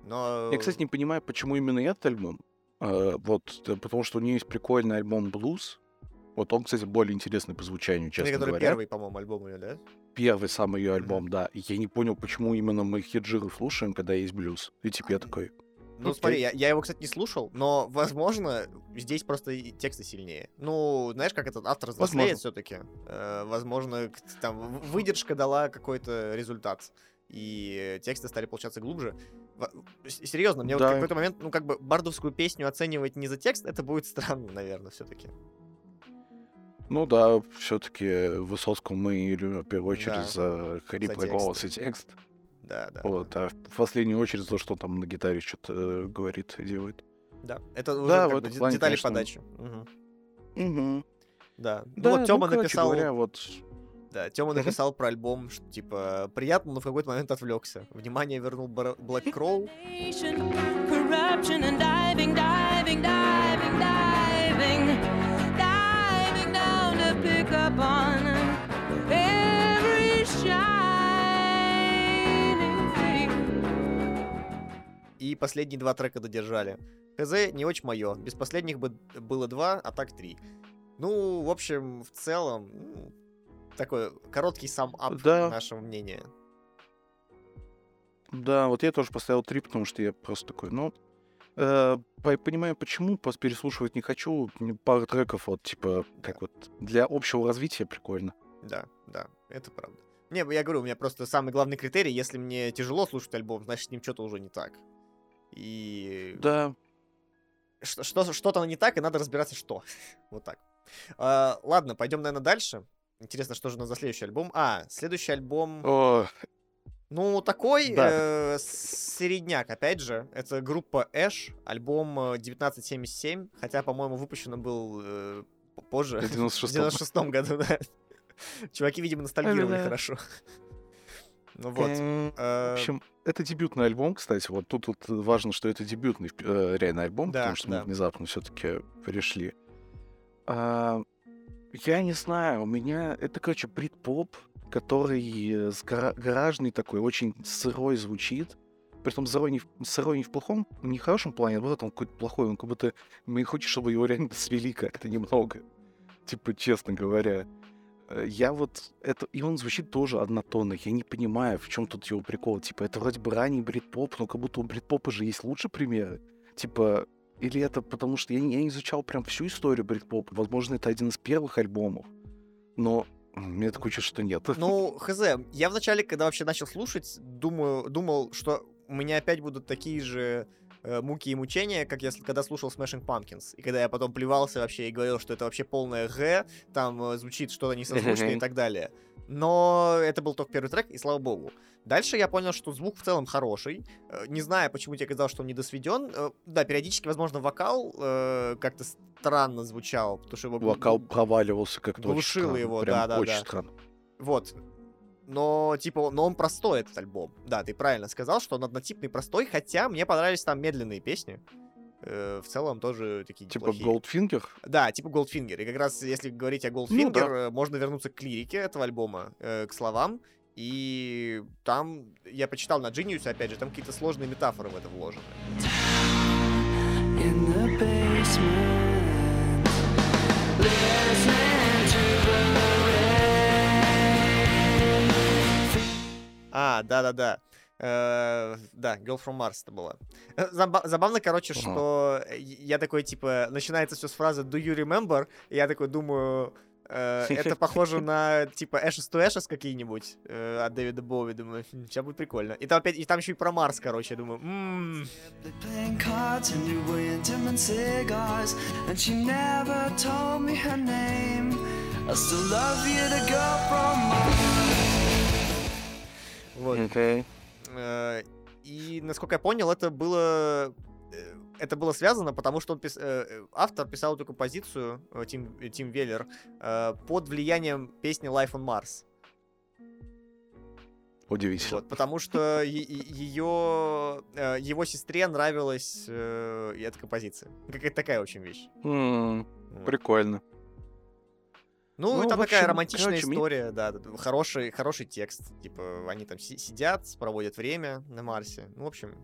Но Я, кстати, не понимаю, почему именно этот альбом. Э, вот, э, потому что у нее есть прикольный альбом «Блуз». Вот он, кстати, более интересный по звучанию, это честно который говоря. первый, по-моему, альбом ее, да? первый самый ее альбом, да. И я не понял, почему именно мы хиджиры слушаем, когда есть блюз. И типа я такой, Ну, Окей. смотри, я, я его, кстати, не слушал, но, возможно, здесь просто тексты сильнее. Ну, знаешь, как этот автор взрослеет Возможно. все-таки. возможно, к- там выдержка дала какой-то результат. И тексты стали получаться глубже. Серьезно, мне вот Да. в какой-то момент, ну, как бы, бардовскую песню оценивать не за текст, это будет странно, наверное, все-таки. Ну да, все-таки Высоцкого мы любим в первую очередь Да. за хриплый голос и текст. Да, да. Вот, а в последнюю очередь то, что там на гитаре что-то говорит и делает. Да, это уже Да, как в бы плане, детали конечно. подачи. Мгм. Угу. Да. Ну Да, вот Тёма короче написал, говоря, вот да, Тёма написал про альбом, что типа приятно, но в какой-то момент отвлекся. Внимание вернул Black Crow. Pick up on every shining thing. И последние два трека додержали. ХЗ не очень мое. Без последних бы было два, а так три. Ну, в общем, в целом, ну, такой короткий сам ап Да. нашего мнения. Да, вот я тоже поставил три, потому что я просто такой, ну, понимаю, почему, переслушивать не хочу. Пару треков, вот, типа, как вот, для общего развития прикольно. Да, да, это правда. Не, я говорю, у меня просто самый главный критерий, если мне тяжело слушать альбом, значит, с ним что-то уже не так. И Да, что- что- что-то не так, и надо разбираться, что. вот так. А, ладно, пойдем, наверное, дальше. Интересно, что же у нас за следующий альбом? А, следующий альбом... о, Ну, такой Да. э, середняк, опять же. Это группа Эш, альбом э, 1977, хотя, по-моему, выпущен был э, позже. в В 96 96 году, да. Чуваки, видимо, ностальгировали Да-да-да. хорошо. Ну вот. М, В э, общем, это дебютный альбом, кстати. Вот тут, тут важно, что это дебютный э, реально альбом, Да, потому что да. мы внезапно все-таки пришли. А, я не знаю, у меня это, короче, брит-поп, который э, гаражный такой, очень сырой звучит. Притом сырой не, в, сырой не в плохом, не в хорошем плане, а вот он какой-то плохой, он как будто мне хочется, чтобы его реально свели как-то немного. Типа, честно говоря. Э, Я вот это... И он звучит тоже однотонно. Я не понимаю, в чем тут его прикол. Типа, это вроде бы ранний брит-поп, но как будто у брит-попа же есть лучше примеры. Типа, или это потому что я я не изучал прям всю историю брит-попа. Возможно, это один из первых альбомов. Но мне такое чувство, что нет. Ну, хз, я вначале, когда вообще начал слушать, думаю, думал, что у меня опять будут такие же э, муки и мучения, как я когда слушал Smashing Pumpkins. И когда я потом плевался вообще и говорил, что это вообще полное Г, там э, звучит что-то несозвучное и так далее. Но это был только первый трек, и слава богу. Дальше я понял, что звук в целом хороший. Э, Не знаю, почему тебе казалось, что он недосведен. Э, Да, периодически, возможно, вокал э, как-то странно звучал, потому что его Вокал проваливался как-то глушил его, да-да-да. очень странно. Вот. Но, типа, но он простой, этот альбом. Да, ты правильно сказал, что он однотипный, простой, хотя мне понравились там медленные песни. Э, в целом тоже такие Типа неплохие. Goldfinger? Да, типа Goldfinger. И как раз, если говорить о Goldfinger, Ну да. э, можно вернуться к лирике этого альбома, э, к словам. И там, я почитал на Genius, опять же, там какие-то сложные метафоры в это вложены. in the basement. А, да-да-да. Э, Да, Girl from Mars это была. Э, заба- Забавно, короче, Ага. что э, я такой, типа, начинается все с фразы Do you remember? И я такой думаю, э, это похоже на, типа, Ashes to Ashes какие-нибудь э, от Дэвида Боуи. Думаю, сейчас будет прикольно. И там опять, и там еще и про Марс, короче, я думаю, «М, They playing cards and you were intimate cigars, and she never told me her name. I still love you, the girl from Mars. Вот. Окей. Э, И, насколько я понял, это было... э, Это было связано, потому что он пис- э, автор писал эту композицию, Тим, Тим Веллер, под влиянием песни Life on Mars. Удивительно. Вот, потому что ее, его сестре нравилась э, эта композиция. Какая-то такая очень вещь. Вот. Прикольно. Ну, Ну, там в такая общем, романтичная короче, ми- история, да, да, хороший, хороший текст. Типа, они там си- сидят, проводят время на Марсе. Ну, в общем,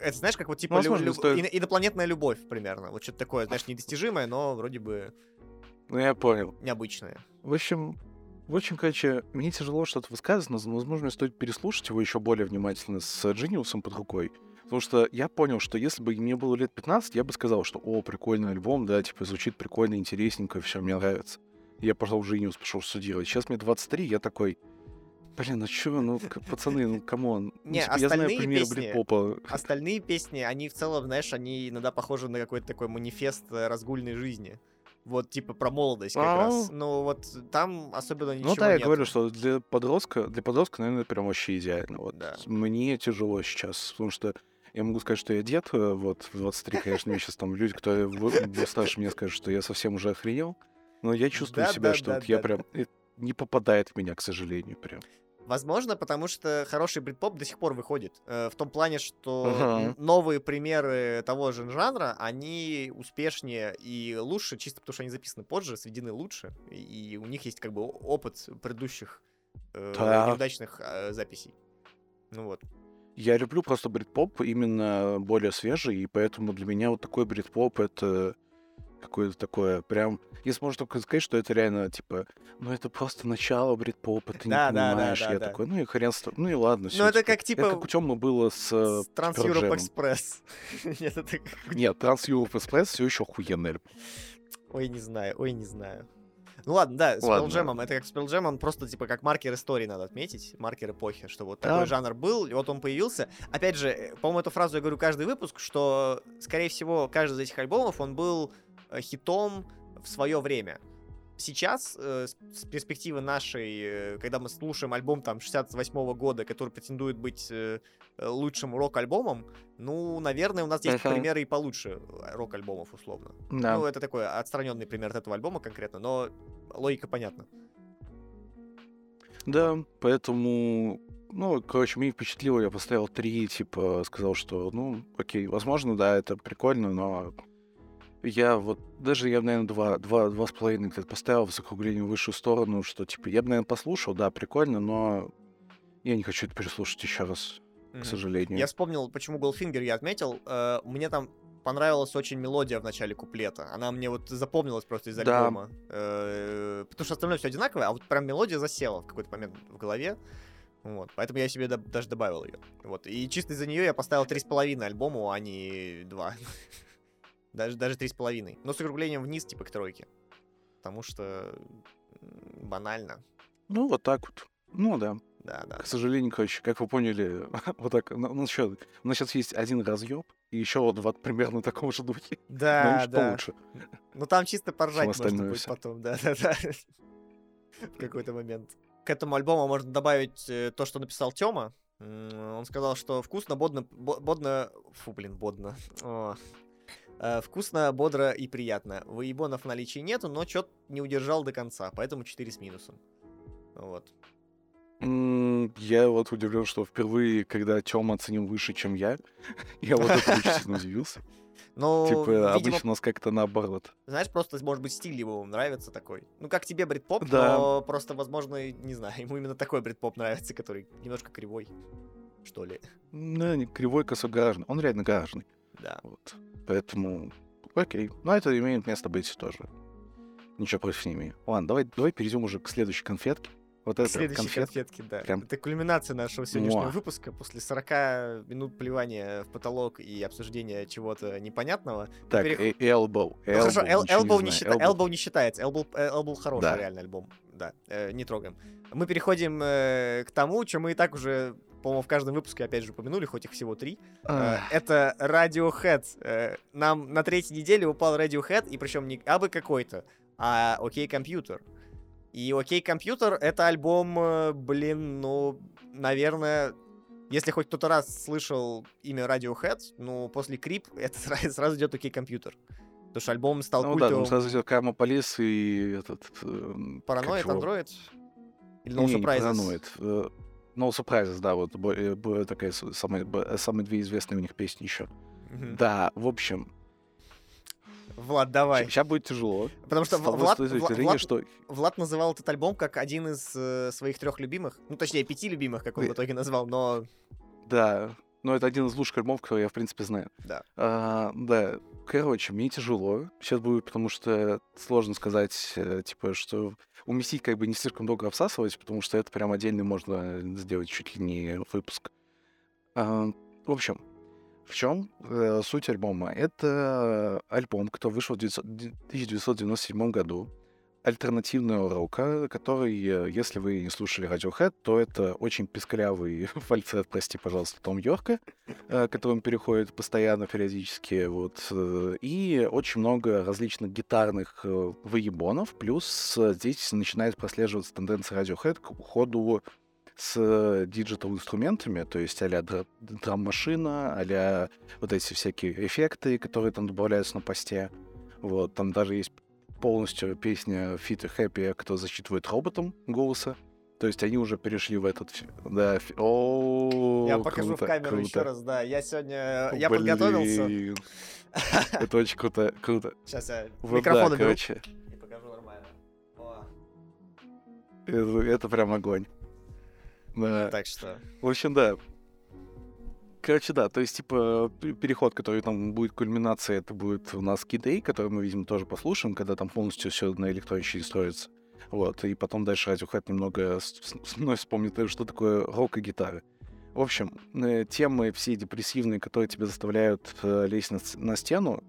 это знаешь, как вот типа Ну, возможно, лю- стоит- ино- инопланетная любовь примерно. Вот что-то такое, знаешь, недостижимое, но вроде бы Ну, я понял. необычное. В общем, В общем, короче, мне тяжело что-то высказывать, но, возможно, стоит переслушать его еще более внимательно с Джиниусом под рукой. Потому что я понял, что если бы мне было лет 15, я бы сказал, что о, прикольный альбом, да, типа звучит прикольно, интересненько, все, мне нравится. Я в Genius, пошел студировать. Сейчас мне 23, я такой, блин, ну чё, ну, пацаны, ну, come on. Ну, Не, типа, я знаю остальные примеры песни- брит-попа. Остальные песни, они в целом, знаешь, они иногда похожи на какой-то такой манифест э, разгульной жизни. Вот, типа, про молодость как А. раз. Ну, вот там особенно ничего Ну да, я нету. говорю, что для подростка, для подростка, наверное, прям вообще идеально. Вот Да. мне тяжело сейчас, потому что я могу сказать, что я дед, э, вот, в 23, конечно, мне сейчас там люди, вы старше меня скажут, что я совсем уже охренел, но я чувствую Да, себя, да, что да, вот я да, прям... э, Не попадает в меня, к сожалению, прям. Возможно, потому что хороший брит-поп до сих пор выходит. Э, в том плане, что н- новые примеры того же жанра, они успешнее и лучше, чисто потому что они записаны позже, сведены лучше, и у них есть как бы опыт предыдущих э, Да. неудачных э, записей. Ну вот. Я люблю просто брит-поп именно более свежий, и поэтому для меня вот такой брит-поп — это какое-то такое прям... Если можно только сказать, что это реально, типа, ну это просто начало брит-попа, ты Да, не да, да, понимаешь. да, я да. такой, ну и хрен с ну и ладно, Ну, это типа. как, типа, Это как у Тёмы было с... Транс Jam. Express. Нет, это Нет, Транс Europe Express все еще охуенный. Ой, не знаю, ой, не знаю. Ну ладно, да, с. Pearl это как с Pearl просто типа как маркер истории надо отметить, маркер эпохи, что вот Да. такой жанр был, и вот он появился. Опять же, э, по-моему, эту фразу я говорю каждый выпуск, что, скорее всего, каждый из этих альбомов, он был хитом в свое время. Сейчас, э, с перспективы нашей, э, когда мы слушаем альбом там 68 года, который претендует быть э, э, лучшим рок-альбомом, ну, наверное, у нас есть Мгм. примеры и получше э, рок-альбомов, условно. Да. Ну, это такой отстраненный пример от этого альбома конкретно, но логика понятна. Да, поэтому, ну, короче, меня впечатлило, я поставил три, типа, сказал, что, ну, окей, возможно, да, это прикольно, но я вот, даже я, наверное, два, два, два с половиной где-то поставил в закруглении в высшую сторону, что, типа, я бы, наверное, послушал, да, прикольно, но я не хочу это переслушать еще раз, Мгм. к сожалению. Я вспомнил, почему Goldfinger я отметил. Э, мне там понравилась очень мелодия в начале куплета. Она мне вот запомнилась просто из Да. альбома. Э, потому что остальное все одинаковое, а вот прям мелодия засела в какой-то момент в голове. Вот, поэтому я себе даже добавил ее. Вот. И чисто из-за нее я поставил три с половиной альбому, а не два. даже, даже три с половиной. Но с округлением вниз, типа к тройке. Потому что банально. Ну, вот так вот. Ну, да. Да, да. К сожалению, короче, как вы поняли, вот так, ну, ну, ещё- у нас сейчас есть один разъеб, и еще вот в примерно таком же духе. но Да, лучше да. получше. Ну там чисто поржать можно будет всё. потом, да-да-да. В какой-то момент. К этому альбому можно добавить э, то, что написал Тёма. Он сказал, что вкусно, бодно, бо- бодно... Фу, блин, бодно. О. Э, Вкусно, бодро и приятно. Выебонов в наличии нету, но чё не удержал до конца, поэтому 4 с минусом. Вот. Я вот удивлен, что впервые, когда Тёма оценил выше, чем я, я вот это очень удивился. Ну, Типа, видимо, обычно у нас как-то наоборот. знаешь, просто, может быть, стиль его нравится такой. Ну, как тебе брит-поп, Да. но просто, возможно, не знаю, ему именно такой брит-поп нравится, который немножко кривой, что ли. Ну, не кривой косогаражный. Он реально гаражный. Да. Вот. Поэтому, окей. Но это имеет место быть тоже. Ничего против не имею. Ладно, давай, давай перейдем уже к следующей конфетке. Вот это Следующие конфетка. конфетки, да. Прям- Это кульминация нашего сегодняшнего Муа. выпуска. После 40 минут плевания в потолок и обсуждения чего-то непонятного. Так, перех- э- Elbow. Ну, хорошо, Elbow, ничего Elbow, не счита- Elbow. Elbow не считается. Elbow, э, Elbow хороший Да. реально альбом. Да, э, не трогаем. Мы переходим э, к тому, что мы и так уже, по-моему, в каждом выпуске опять же упомянули, хоть их всего три. Э, Это Radiohead. Э, Нам на третьей неделе упал Radiohead, и причем не абы какой-то, а Окей Компьютер. И Окей Компьютер это альбом, э, блин, ну, наверное, если хоть кто-то раз слышал имя Radiohead, ну, после Крип это сразу, сразу идет Окей Компьютер. Потому что альбом стал Ну да, культовым. там сразу идет Карма Полис и этот... эм, Параноид? Android? Или No Surprises? Paranoid. Э, No Surprises, да, вот э, такая с- самая, б- самые две известные у них песни еще. Мгм. Да, в общем, Влад, давай. сейчас будет тяжело. Потому что Влад, с той Вла- зрения, Влад- что Влад называл этот альбом как один из э, своих трех любимых. Ну, точнее, пяти любимых, как он Ой. в итоге назвал, но Да, но это один из лучших альбомов, который я, в принципе, знаю. Да. А, да, короче, мне тяжело. Сейчас будет, потому что сложно сказать, э, типа, что... уместить как бы не слишком долго обсасывать, потому что это прям отдельный можно сделать чуть ли не выпуск. В общем, в чем э, суть альбома? Это альбом, который вышел в 900 1997 году. Альтернативного рока, который, э, если вы не слушали Radiohead, то это очень писклявый фальцет, прости, пожалуйста, Том Йорка, э, который он переходит постоянно, периодически, вот, э, и очень много различных гитарных выебонов, плюс здесь начинает прослеживаться тенденция Radiohead к уходу с digital инструментами, то есть а-ля дра- драм-машина, а вот эти всякие эффекты, которые там добавляются на посте. Вот, там даже есть полностью песня Fitter Happier, кто зачитывает роботом голоса. То есть они уже перешли в этот... Да, о Я покажу круто, в камеру еще круто. раз, да. Я сегодня... Я подготовился. Блин. Это очень круто, круто. Сейчас я Вот микрофон да, уберу короче, и покажу нормально. О, это, это прям огонь. Да. Так что... В общем, да. Короче, да, то есть, типа, переход, который там будет кульминацией, это будет у нас A, который мы, видимо, тоже послушаем, когда там полностью все на электронике строится. Вот, и потом дальше Radiohead немного мной вспомнит, э, что такое рок и гитары. В общем, э, темы все депрессивные, которые тебя заставляют э, лезть на, на стену,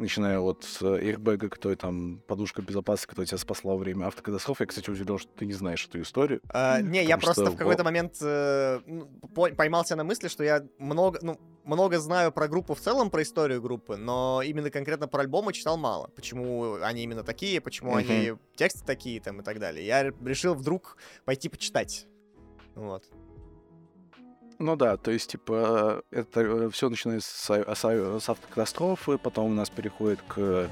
начиная от э, airbag, который там подушка безопасности, которая тебя спасла во время автокатастрофы. Я, кстати, удивлен, что ты не знаешь эту историю. А, не, я просто что в какой-то момент э, ну, по- поймался на мысли, что я много, ну, много знаю про группу в целом, про историю группы, но именно конкретно про альбомы читал мало. Почему они именно такие, почему Мгм. они тексты такие там и так далее. Я решил вдруг пойти почитать. Вот. Ну да, то есть, типа, это все начинается с, с с автокатастрофы, потом у нас переходит к...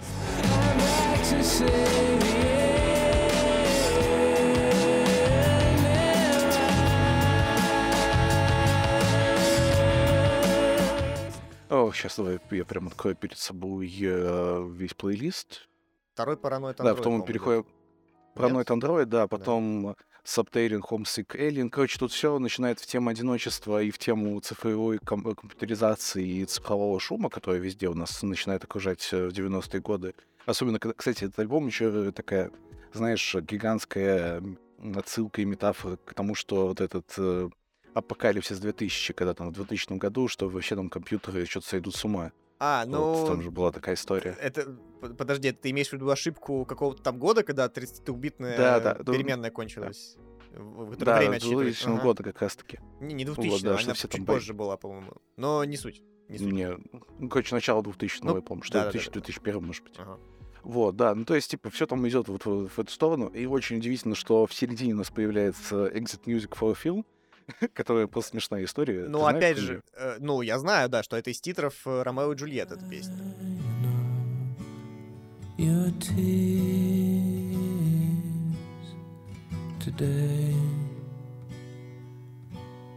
О, сейчас давай я прям открою перед собой э, весь плейлист. Второй параноид да, Android, потом мы переходим... Paranoid Android, да, потом Subtailing Homesick Alien. Короче, тут все начинает в тему одиночества и в тему цифровой ком- компьютеризации и цифрового шума, который везде у нас начинает окружать э, в 90-е годы. Особенно, когда, кстати, этот альбом еще такая, знаешь, гигантская отсылка и метафора к тому, что вот этот э, апокалипсис 2000, когда там в 2000 году, что вообще там компьютеры что-то сойдут с ума. А, Вот, ну... там же была такая история. Это, подожди, ты имеешь в виду ошибку какого-то там года, когда 30-убитная Да, да, да. переменная кончилась? В, в которой Да, время да, отсчитывает? 2000 Ага. года как раз-таки. Не, не Вот, 2000 да, она все чуть позже была, по-моему. Но не суть. Не суть. Не, ну, короче, начало 2000 Ну, я помню, что да-да-да. 2000 2001 может быть. Ага. Вот, да, ну то есть, типа, все там идет вот в, в эту сторону. И очень удивительно, что в середине у нас появляется Exit Music for a Film, которая просто смешная история. Ты Ну, знаешь опять про же, э, ну, я знаю, да, что это из титров э, Ромео и Джульетта, эта песня. Your tears today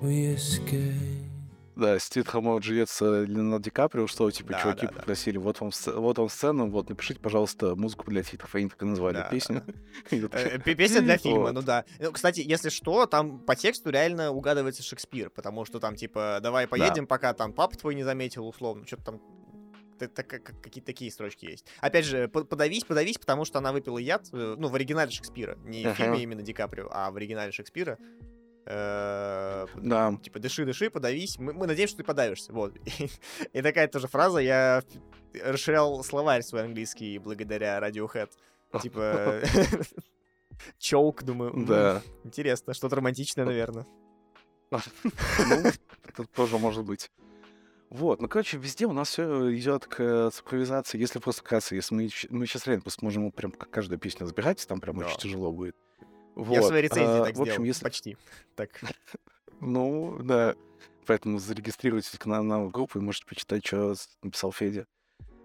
we escape. Да, Стит Хамо Джульет с э, Леонардо Ди Каприо, что, типа, Да, чуваки да, да. попросили, вот вам, вот вам сцена, вот, напишите, пожалуйста, музыку для титров. Они так и назвали Да, песню. Э, пе- Песня для фильма, ну да. Ну, кстати, если что, там по тексту реально угадывается Шекспир, потому что там, типа, давай поедем, пока там папа твой не заметил, условно, что-то там какие-то такие строчки есть. Опять же, по- подавись, подавись, потому что она выпила яд, э, ну, в оригинале Шекспира, не в фильме именно Ди Каприо, а в оригинале Шекспира. Э, Да, Типа, дыши, дыши, подавись. Мы, мы надеемся, что ты подавишься. Вот. И, такая тоже фраза. Я расширял словарь свой английский благодаря Radiohead. Типа, чоук, думаю. да. Интересно, что-то романтичное, наверное. Ну, это тоже может быть. Вот, ну, короче, везде у нас все идет к э, цифровизации. Если просто вкратце, если мы, мы сейчас реально можем прям каждую песню забирать, там прям Да. очень тяжело будет. Я в Вот, своей рецензии а, так В общем, сделал. если... Почти. Так. Ну, да. Поэтому зарегистрируйтесь к нам, в группу и можете почитать, что написал Федя.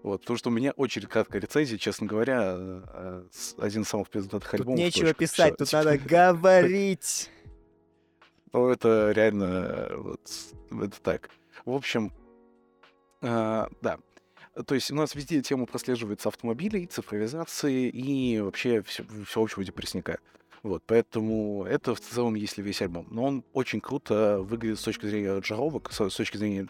Вот, потому что у меня очень краткая рецензия, честно говоря, э, э, с- один из самых пиздатых Тут альбомов. нечего точка. писать, Всё, тут типа, надо говорить. Ну, это реально э, вот это так. В общем, а, да. То есть у нас везде тема прослеживается автомобилей, цифровизации и вообще все, всеобщего депрессника. Вот, поэтому это в целом, если весь альбом. Но он очень круто выглядит с точки зрения аранжировок, с с точки зрения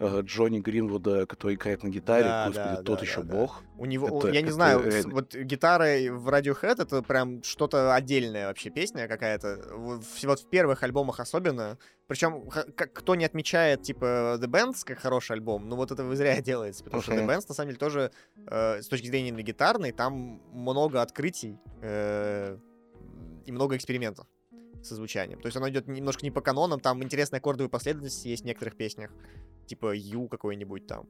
э, Джонни Гринвуда, который играет на гитаре, Да, господи, да, тот да, еще да, бог. У него, Это- я не это знаю, реально- вот гитара в Radiohead это прям что-то отдельное вообще песня какая-то. Вот в первых альбомах особенно. Причем, кто не отмечает, типа, The Bands как хороший альбом, ну вот это вы зря делаете, потому что The. Bands, на самом деле, тоже э, с точки зрения именно гитарной, там много открытий э, и много экспериментов со звучанием. То есть оно идет немножко не по канонам, там интересные аккордовые последовательности есть в некоторых песнях, типа Ю какой-нибудь там.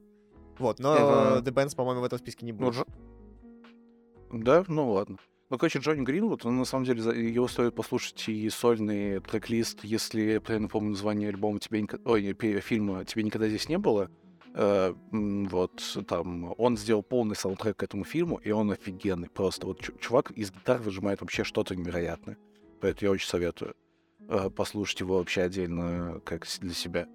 Вот, но Ага. The Bands, по-моему, в этом списке не Ну, будет. Джо- Да, ну ладно. Ну, короче, Джонни Гринвуд, он, на самом деле, его стоит послушать и сольный трек-лист, если я правильно помню название альбома «Тебе нико- Ой, фильма «Тебе никогда здесь не было». Э, вот, там, он сделал полный саундтрек к этому фильму, и он офигенный просто. Вот чу- чувак из гитар выжимает вообще что-то невероятное. Поэтому я очень советую э, послушать его вообще отдельно, как для себя.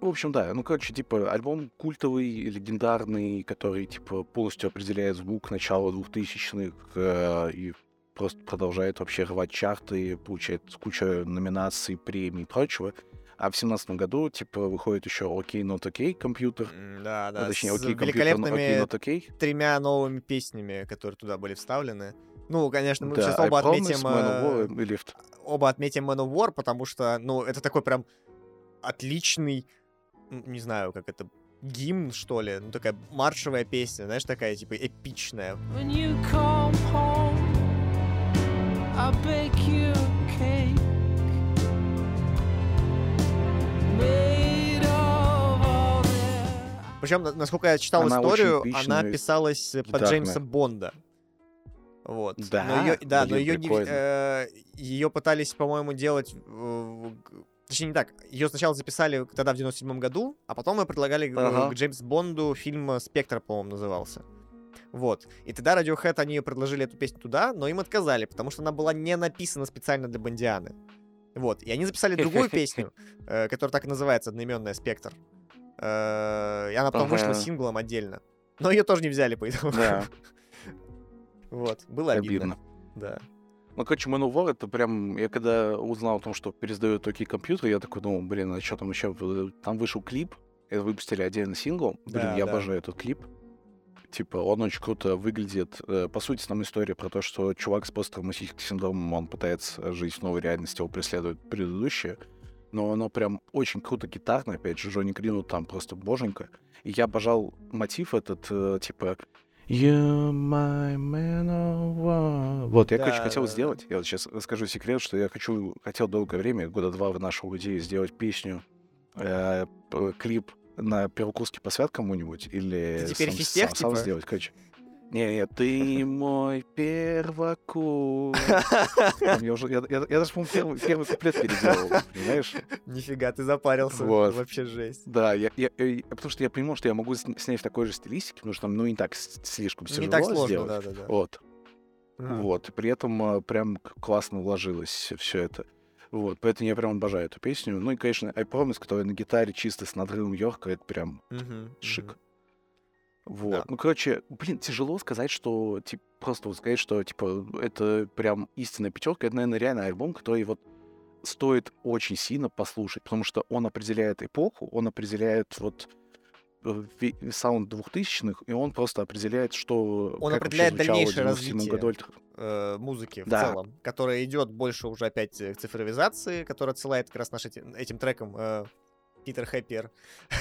В общем, да, ну, короче, типа, альбом культовый, легендарный, который, типа, полностью определяет звук начала 2000-х э, и просто продолжает вообще рвать чарты, получает кучу номинаций, премий и прочего. А в семнадцатом году, типа, выходит еще «Окей, not окей» компьютер. Да, да, точнее, с «Окей, компьютер, но- окей, великолепными not окей». тремя новыми песнями, которые туда были вставлены. Ну, конечно, мы Да, сейчас I оба Promise, отметим, Man of э, War или в- оба отметим Man of War, потому что, ну, это такой прям отличный, не знаю, как это, гимн, что ли, ну, такая маршевая песня, знаешь, такая, типа, эпичная. When you come home, I'll bake Причем, на- насколько я читал Она историю, она писалась э, под. Джеймса Бонда. Вот. Да? но ее, да, но ее, не, прикольно. ее пытались, по-моему, делать... э, Точнее, не так. Ее сначала записали тогда в 97 году, а потом мы предлагали э, Ага. к Джеймс Бонду фильм э, «Спектр», по-моему, назывался. Вот. И тогда Radiohead, они предложили эту песню туда, но им отказали, потому что она была не написана специально для Бондианы. Вот. И они записали другую песню, э, которая так и называется, одноименная «Спектр». Э, И она потом вышла Ага. синглом отдельно. Но ее тоже не взяли по итогу. Да, Вот. Было обидно. обидно. Да. Ну, короче, Man War, это прям... Я когда узнал о том, что пересдают такие компьютеры, я такой думал, блин, а что там еще? Там вышел клип, это выпустили отдельно сингл. Блин, Да, я да. обожаю этот клип. Типа, он очень круто выглядит. Э, По сути, там история про то, что чувак с посттравматическим синдромом, он пытается жить в новой реальности, его преследует предыдущее. Но оно прям очень круто гитарно, опять же, Джонни Гринвуд там просто боженька. И я обожал мотив этот, э, типа... You my man of war. Вот, я, короче, Да, хотел да, сделать, я вот сейчас расскажу секрет, что я хочу, хотел долгое время, года два вынашивал идею сделать песню, э, клип на первокурске посвят кому-нибудь, или Ты теперь сам, сам- сам типа? сделать, короче. Не, не, ты мой первокурс. Я, уже, я, я- я даже, по-моему, первый, первый куплет переделал, понимаешь? Нифига, ты запарился. Вот. Вообще жесть. Да, я, я- я- потому что я понимал, что я могу сня- снять в такой же стилистике, потому что там, ну, не так слишком Не тяжело так сложно, сделать. да-да-да. Вот. Мгм. Вот, и при этом а, прям классно уложилось все это. Вот, поэтому я прям обожаю эту песню. Ну и, конечно, I Promise, которая на гитаре чисто с надрывом Йорка, это прям Мгм, шик. мгм. Вот. Да. Ну, короче, блин, тяжело сказать, что, типа, просто вот сказать, что, типа, это прям истинная пятерка. Это, наверное, реально альбом, который вот стоит очень сильно послушать, потому что он определяет эпоху, он определяет вот э, саунд двухтысячных, и он просто определяет, что... Он определяет в дальнейшее 97 развитие. году. э, музыки в Да. целом, которая идет больше уже опять э, к цифровизации, которая отсылает как раз наш эти- этим треком э, Питер Хэппер.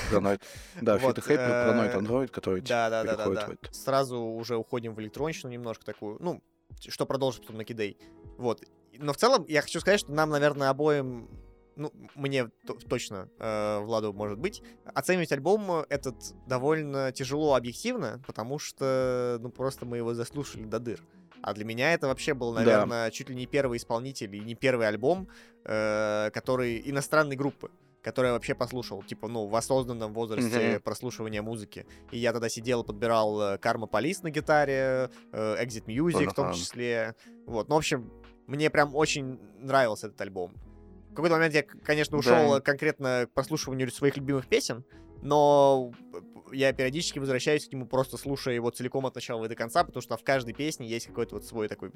Параноид. Да, Фит Хэппи, Параноид Андроид, который Да, да, да, да, да. это. Сразу уже уходим в электронщину немножко такую, ну, что продолжит потом на Кидей. Вот. Но в целом я хочу сказать, что нам, наверное, обоим, ну, мне точно, э, Владу, может быть, оценивать альбом этот довольно тяжело объективно, потому что, ну, просто мы его заслушали до дыр. А для меня это вообще был, Да. наверное, чуть ли не первый исполнитель и не первый альбом, э, который иностранной группы, который я вообще послушал, типа, ну, в осознанном возрасте Мгм. прослушивания музыки. И я тогда сидел и подбирал Карма Полис на гитаре, э, Exit Music в том числе. Вот, ну, в общем, мне прям очень нравился этот альбом. В какой-то момент я, конечно, ушел Да. э, конкретно к прослушиванию своих любимых песен, но я периодически возвращаюсь к нему, просто слушая его целиком от начала и до конца, потому что в каждой песне есть какой-то вот свой такой...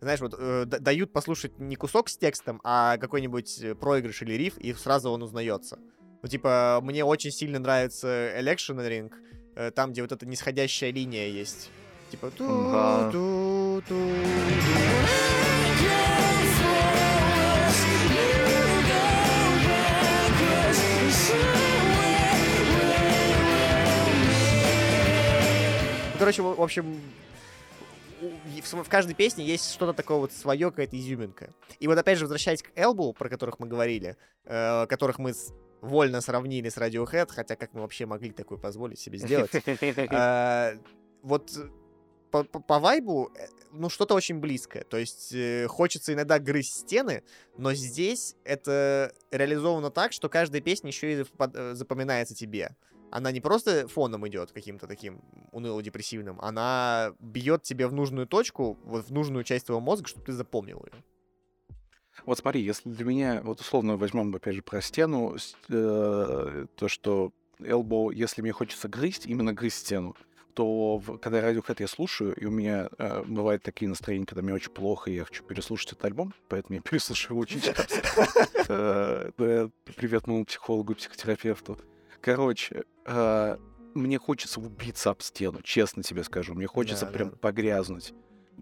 Знаешь, вот э, дают послушать не кусок с текстом, а какой-нибудь э, проигрыш или риф, и сразу он узнается. Ну, типа, мне очень сильно нравится Electioneering, э, там, где вот эта нисходящая линия есть. Типа ту ту ту Ну, Короче, в в общем, у- в см- в каждой песне есть что-то такое вот свое, какая-то изюминка. И вот опять же, возвращаясь к Elbow, про которых мы говорили, э, которых мы с- вольно сравнили с Radiohead, хотя как мы вообще могли такое позволить себе сделать. Э, Вот по, по- по вайбу, э, ну, что-то очень близкое. То есть э, хочется иногда грызть стены, но здесь это реализовано так, что каждая песня еще и запоминается тебе. Она не просто фоном идет каким-то таким уныло-депрессивным, она бьет тебе в нужную точку, вот в нужную часть твоего мозга, чтобы ты запомнил ее. Вот смотри, если для меня, вот условно возьмем, опять же, про стену, э, то, что Elbow, если мне хочется грызть, именно грызть стену, то в- когда Radiohead я слушаю, и у меня э, бывают такие настроения, когда мне очень плохо, и я хочу переслушать этот альбом, поэтому я переслушиваю очень часто. Э, Привет моему психологу и психотерапевту. Короче, э, мне хочется убиться об стену, честно тебе скажу. Мне хочется Да, прям да. погрязнуть.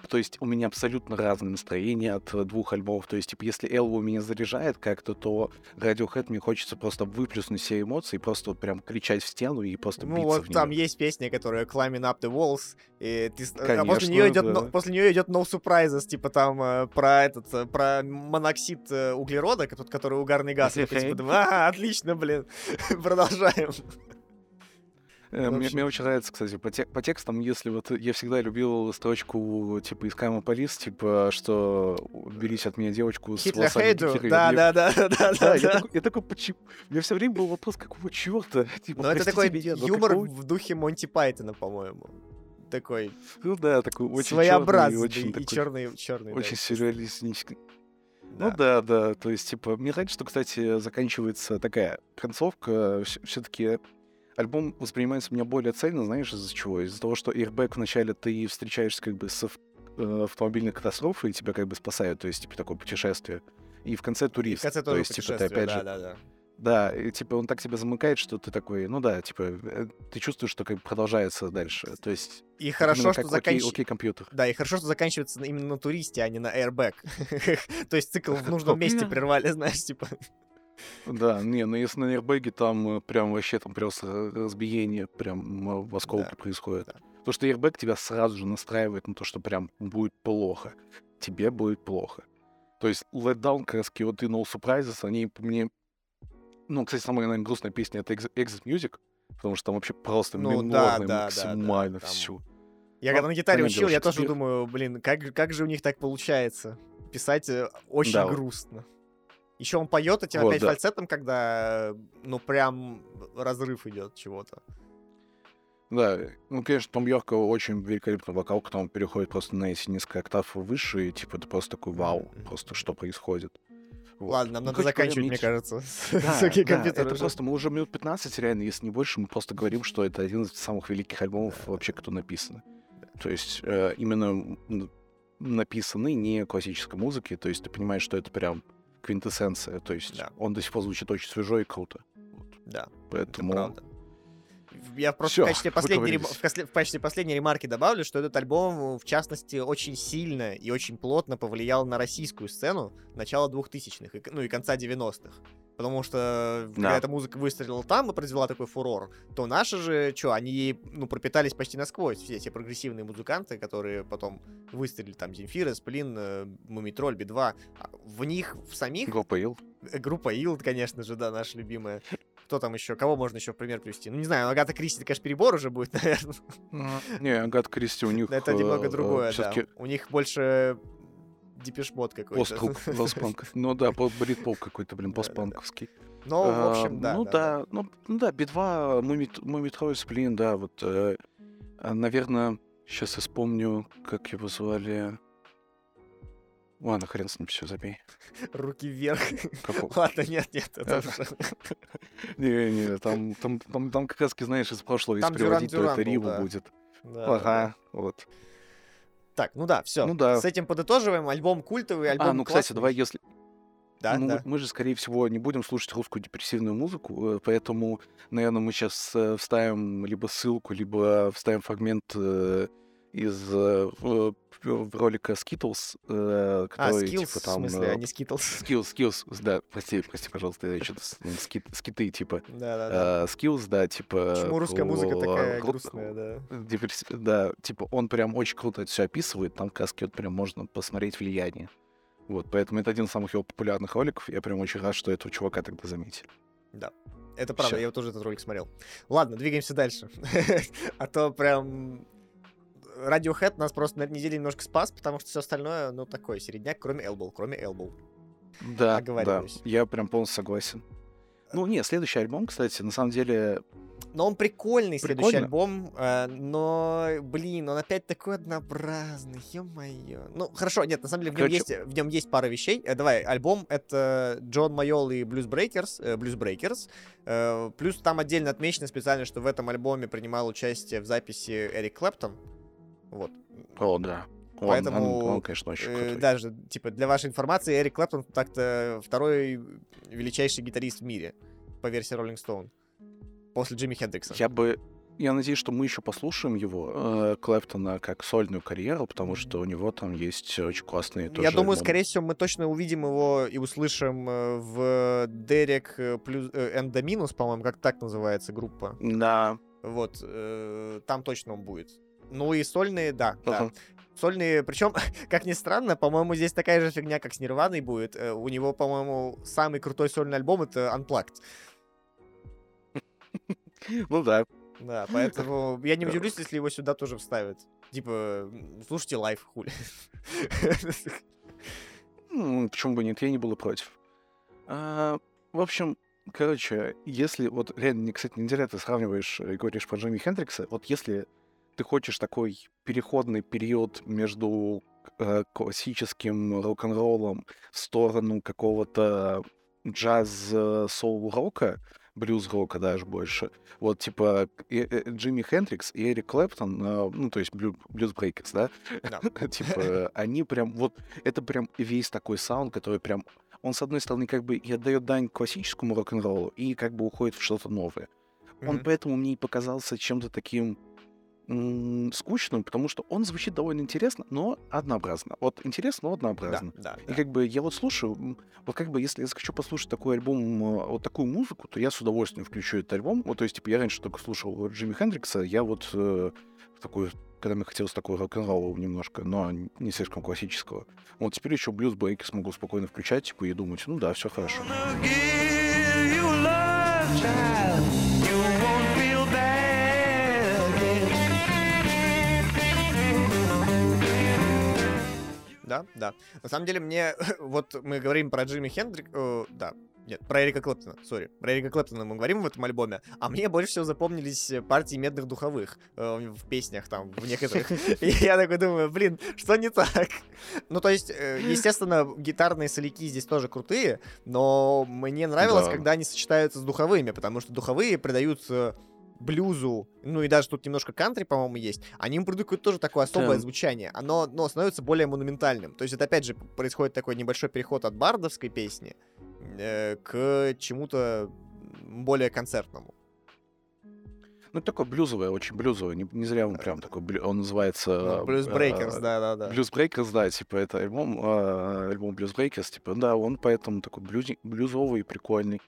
То есть у меня абсолютно разное настроение от э, двух альбомов. То есть, типа, если Элву меня заряжает как-то, то Radiohead мне хочется просто выплеснуть все эмоции, просто вот прям кричать в стену и просто Ну биться вот в там неё. есть песня, которая Climbing Up the Walls, и ты, с- а после Конечно, нее идет, да. после нее идет No Surprises, типа там э, про этот, э, про моноксид э, углерода, ко- который угарный газ. Я типа, а, отлично, блин, продолжаем. Э, Мне, мне очень нравится, кстати, по, те- по текстам, если вот я всегда любил строчку типа из Кайма Полис, типа, что уберите от меня девочку с волосами Хейду, да, да, да, да, да, Да, я да. такой, почему? У меня все время был вопрос, какого черта? Типа, Но это такой юмор в духе Монти Пайтона, по-моему. Такой Ну да, такой очень своеобразный черный, очень и такой, черный, черный. да, очень естественно. сюрреалистический. Да. Ну да, да, то есть, типа, мне нравится, что, кстати, заканчивается такая концовка, все-таки альбом воспринимается у меня более цельно, знаешь, из-за чего? Из-за того, что Airbag вначале ты встречаешься как бы с ав- э, автомобильной катастрофой, и тебя как бы спасают, то есть, типа, такое путешествие. И в конце И турист. в конце то тоже есть, типа, ты путешествие, опять да, же... да, да. Да, и, типа, он так тебя замыкает, что ты такой, ну да, типа, э, ты чувствуешь, что как бы продолжается дальше. То есть, И хорошо, что заканчивается... окей, компьютер. Да, и хорошо, что заканчивается именно на туристе, а не на airbag. То есть цикл в нужном месте прервали, знаешь, типа. Да, не, ну если на Airbag там э, прям вообще там просто разбиение прям э, в осколке Да, происходит. да. Потому что Airbag тебя сразу же настраивает на то, что прям будет плохо. Тебе будет плохо. То есть Let Down, как раз вот и No Surprises, они по мне... Ну, кстати, самая, наверное, грустная песня — это Ex- Exit Music, потому что там вообще просто Ну да, минорно, да, да, да, максимально там все. Я когда на гитаре учил, я тоже думаю, блин, как, как же у них так получается? Писать э, очень Да. грустно. Еще он поет этим Вот, опять да. фальцетом, когда, э, ну, прям разрыв идет чего-то. Да, ну, конечно, Том Йорка очень великолепный вокал, когда он переходит просто на эти несколько октав выше, и, типа, это просто такой вау, просто что происходит. Вот. Ладно, нам Ну, надо заканчивать, мне кажется. Да, с «Окей, да, компьютер» это уже. просто мы уже минут 15, реально, если не больше, мы просто говорим, что это один из самых великих альбомов Да. вообще, кто написано. То есть э, именно написаны не классической музыки, то есть ты понимаешь, что это прям квинтэссенция, то есть Да. он до сих пор звучит очень свежо и круто. Да, это Поэтому... правда. Я просто Всё, в, качестве последней рем- в касле- в качестве последней ремарки добавлю, что этот альбом, в частности, очень сильно и очень плотно повлиял на российскую сцену начала 2000-х, и к- ну и конца 90-х. Потому что когда Да. эта музыка выстрелила там и произвела такой фурор, то наши же, что, они ну, пропитались почти насквозь. Все эти прогрессивные музыканты, которые потом выстрелили, там, Земфира, Сплин, э, Мумитроль, Би-2, а в них, в самих, Группа Ил. Э, Группа Илд, конечно же, да, наша любимая. Кто там еще? Кого можно еще в пример привести? Ну, не знаю, Агата Кристи, это, конечно, перебор уже будет, наверное. Не, Агат Кристи у них... Это немного другое, да. У них больше депешмот какой-то. постпанк. Ну да, по- брит-поп какой-то, блин, постпанковский. Ну, в общем, А, да. Ну да, ну, ну да, Би-2, Мумитроль, Сплин, да, вот, э, а, наверное, сейчас я вспомню, как его звали. Ладно, хрен с ним, все, забей. Руки вверх. Какого? Ладно, нет, нет, это Ага. уже... Не-не, там, там, там, там как раз, знаешь, из прошлого, если приводить, то это да. будет. Ага, вот. Так, ну да, все. Ну да. С этим подытоживаем. Альбом культовый, альбом А, ну, кстати, классный. давай, если... Да, ну, да. мы же, скорее всего, не будем слушать русскую депрессивную музыку, э, поэтому, наверное, мы сейчас вставим либо ссылку, либо вставим фрагмент э, из э, в- в ролика Skittles, э, А, который, скиллс, типа, в там... смысле, э, а не скитлс. Skills, skills, да, прости, прости, пожалуйста, я что-то скиты, типа. Да-да-да. Э, Skills, да, типа... Почему русская музыка такая гру- грустная, да? диверси- Да, типа, он прям очень круто это все описывает, там раз вот прям можно посмотреть влияние. Вот, поэтому это один из самых его популярных роликов, я прям очень рад, что этого чувака тогда заметили. Это правда, Всё. я тоже этот ролик смотрел. Ладно, двигаемся дальше. А то прям... Radiohead нас просто на этой неделе немножко спас, потому что все остальное, ну, такой середняк, кроме Elbow, кроме Elbow. Да, да, я прям полностью согласен. Ну, не, следующий альбом, кстати, на самом деле, Но он прикольный, следующий Прикольно. альбом, э, но, блин, он опять такой однообразный, ё-моё. Ну, хорошо, нет, на самом деле в нем, Короче- есть, в нем есть пара вещей. Э, давай, альбом — это Джон Майол и Blues Breakers, э, Blues Breakers. Э, плюс там отдельно отмечено специально, что в этом альбоме принимал участие в записи Эрик Клэптон. Вот. о, да. Он, Поэтому, он, он, конечно, очень Э, крутой. даже, типа, для вашей информации, Эрик Клэптон так-то второй величайший гитарист в мире, по версии Rolling Stone. После Джимми Хендрикса. Я бы... Я надеюсь, что мы еще послушаем его, э, Клэптона, как сольную карьеру, потому что у него там есть очень классные тоже Я думаю, скорее всего, мы точно увидим его и услышим э, в Дерек плюс and the Dominos, по-моему, как так называется группа. Да. Вот, э, там точно он будет. Ну и сольные, да, да. Ага. Сольные, причем, как ни странно, по-моему, здесь такая же фигня, как с Нирваной будет. Э, У него, по-моему, самый крутой сольный альбом это Unplugged. Ну да. Да, поэтому я не удивлюсь, если его сюда тоже вставят. Типа, слушайте live, хули. Ну, почему бы нет, я не был против. А, в общем, короче, если вот реально, кстати, не зря ты сравниваешь и говоришь про Джимми Хендрикса, вот если ты хочешь такой переходный период между э, классическим рок-н-роллом в сторону какого-то джаз-соул-рока, блюз-рока даже больше, вот типа э- Джимми Хендрикс и Эрик Клэптон, э, ну, то есть Blues- Bluesbreakers, да, Да. типа, они прям, вот, это прям весь такой саунд, который прям, он, с одной стороны, как бы и отдает дань классическому рок-н-роллу, и как бы уходит в что-то новое. Он поэтому мне и показался чем-то таким м, скучным, потому что он звучит довольно интересно, но однообразно. Вот интересно, но Да, однообразно. да, И да. как бы я вот слушаю, вот как бы если я захочу послушать такой альбом, э, вот такую музыку, то я с удовольствием включу этот альбом. Вот, то есть, типа, я раньше только слушал Джимми Хендрикса, я вот э, такой, когда мне хотелось такого рок-н-ролла немножко, но не слишком классического. Вот теперь еще блюз брейки смогу спокойно включать, типа, и думать, ну да, все хорошо. Child. You Да, да. На самом деле мне, вот мы говорим про Джимми Хендрик, э, да, нет, про Эрика Клэптона, сори, про Эрика Клэптона мы говорим в этом альбоме, а мне больше всего запомнились э, партии медных духовых э, в песнях там, в некоторых. И я такой думаю, блин, что не так? Ну, то есть, э, естественно, гитарные соляки здесь тоже крутые, но мне нравилось, Да. когда они сочетаются с духовыми, потому что духовые придают блюзу, ну и даже тут немножко кантри, по-моему, есть, они какое-то тоже такое особое Да. звучание. Оно, но становится более монументальным. То есть это, опять же, происходит такой небольшой переход от бардовской песни э, к чему-то более концертному. Ну, такой блюзовый, очень блюзовый. Не, не зря он прям такой, блю- он называется... Breakers, э, да-да-да. Blues Breakers, да, типа, это альбом, э, альбом Blues Breakers, типа, да, он поэтому такой блюзи- блюзовый и прикольный.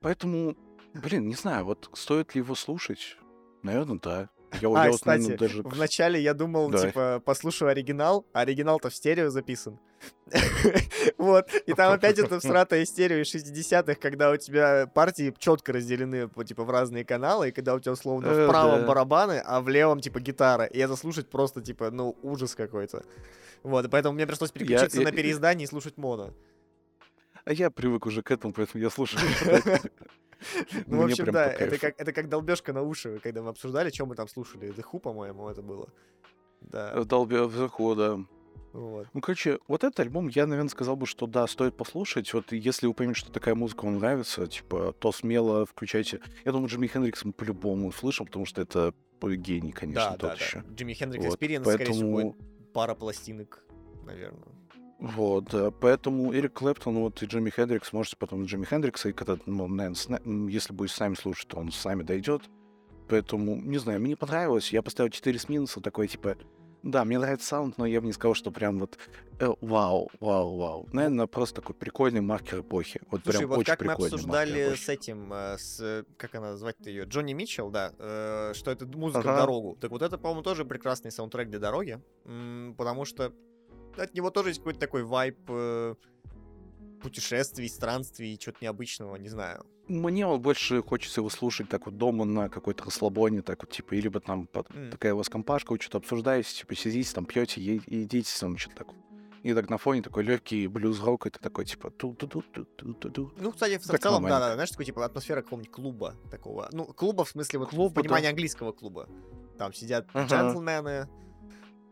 Поэтому, блин, не знаю, вот стоит ли его слушать? Наверное, да. Я, А, я вот, кстати, наверное, даже... вначале я думал, Давай. типа, послушаю оригинал, а оригинал-то в стерео записан. Вот, и там опять эта всратая стерео из 60-х, когда у тебя партии четко разделены, типа, в разные каналы, и когда у тебя, условно, Э, в правом да. барабаны, а в левом, типа, гитара. И это слушать просто, типа, ну, ужас какой-то. Вот, поэтому мне пришлось переключиться на переиздание и слушать моно. А я привык уже к этому, поэтому я слушаю. Ну, в общем, да, это как, это как долбежка на уши, когда мы обсуждали, что мы там слушали. The Who, по-моему, это было. Да, Долбя вверху, да. вот. Ну, короче, вот этот альбом, я, наверное, сказал бы, что да, стоит послушать. Вот если вы поймете, что такая музыка вам нравится, типа, то смело включайте. Я думаю, Джимми Хендрикс мы по-любому услышим, потому что это гений, конечно, Да, да, тот еще. да. Джимми Хендрик Вот, Experience, скорее всего, Поэтому, будет пара пластинок, наверное. Вот, да, поэтому Эрик Клэптон, вот и Джимми Хендрикс, можете потом Джимми Хендрикса, и когда, ну, наверное, если будет с нами слушать, то он с нами дойдет. Поэтому, не знаю, мне понравилось. Я поставил 4 с минусом, такой, типа, да, мне нравится саунд, но я бы не сказал, что прям вот э, вау, вау, вау. Наверное, просто такой прикольный маркер эпохи. Вот Слушай, прям вот очень как мы обсуждали с этим, э, с, э, как она звать-то ее, Джонни Митчелл, да, э, что это музыка в Ага. дорогу. Так вот это, по-моему, тоже прекрасный саундтрек для дороги, потому что от него тоже есть какой-то такой вайб э, путешествий, странствий, чего-то необычного, не знаю. Мне вот больше хочется его слушать так вот дома на какой-то расслабоне, так вот, типа, или бы там под- М. такая у вас компашка, вы что-то обсуждаете, типа, сидите там, пьете, и едите там что-то такое. И так на фоне такой легкий блюз-рок, это такой, типа, ту ту ту ту ту ту ту Ну, кстати, в, в целом, да, да, знаешь, такой, типа, атмосфера какого-нибудь клуба такого. Ну, клуба, в смысле, вот Клуба, в да. понимании английского клуба. Там сидят Ага. джентльмены,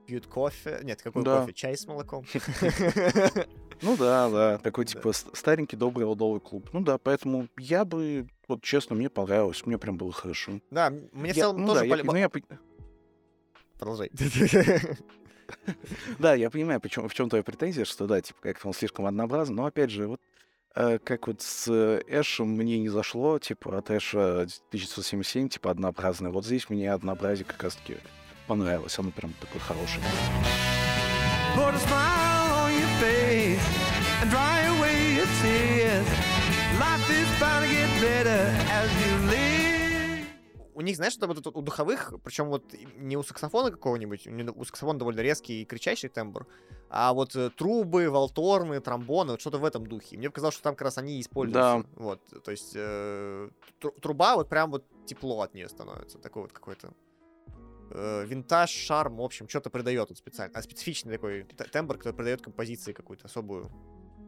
пьют кофе. Нет, какой Да. кофе? Чай с молоком. Ну да, да, такой, типа, старенький добрый лодовый клуб. Ну да, поэтому я бы, вот честно, мне понравилось, мне прям было хорошо. Да, мне в целом ну тоже Продолжай. Да, я понимаю, в чем твоя претензия, что да, типа, как-то он слишком однообразен, но опять же, вот э, как вот с э, Эшем мне не зашло, типа, от Эша 1977, типа, однообразное. Вот здесь мне однообразие как раз-таки понравилось, оно прям такое хорошее. Put a smile on your face and dry away your tears. Life is bound to get better as you live. У них, знаешь, что вот у духовых, причем вот не у саксофона какого-нибудь, у, саксофона довольно резкий и кричащий тембр, а вот э, трубы, волторны, тромбоны, вот что-то в этом духе. Мне показалось, что там как раз они используются. Вот, то есть э, тру- труба, вот прям вот тепло от нее становится, такой вот какой-то э, винтаж, шарм, в общем, что-то придает вот специально. А специфичный такой тембр, который придает композиции какую-то особую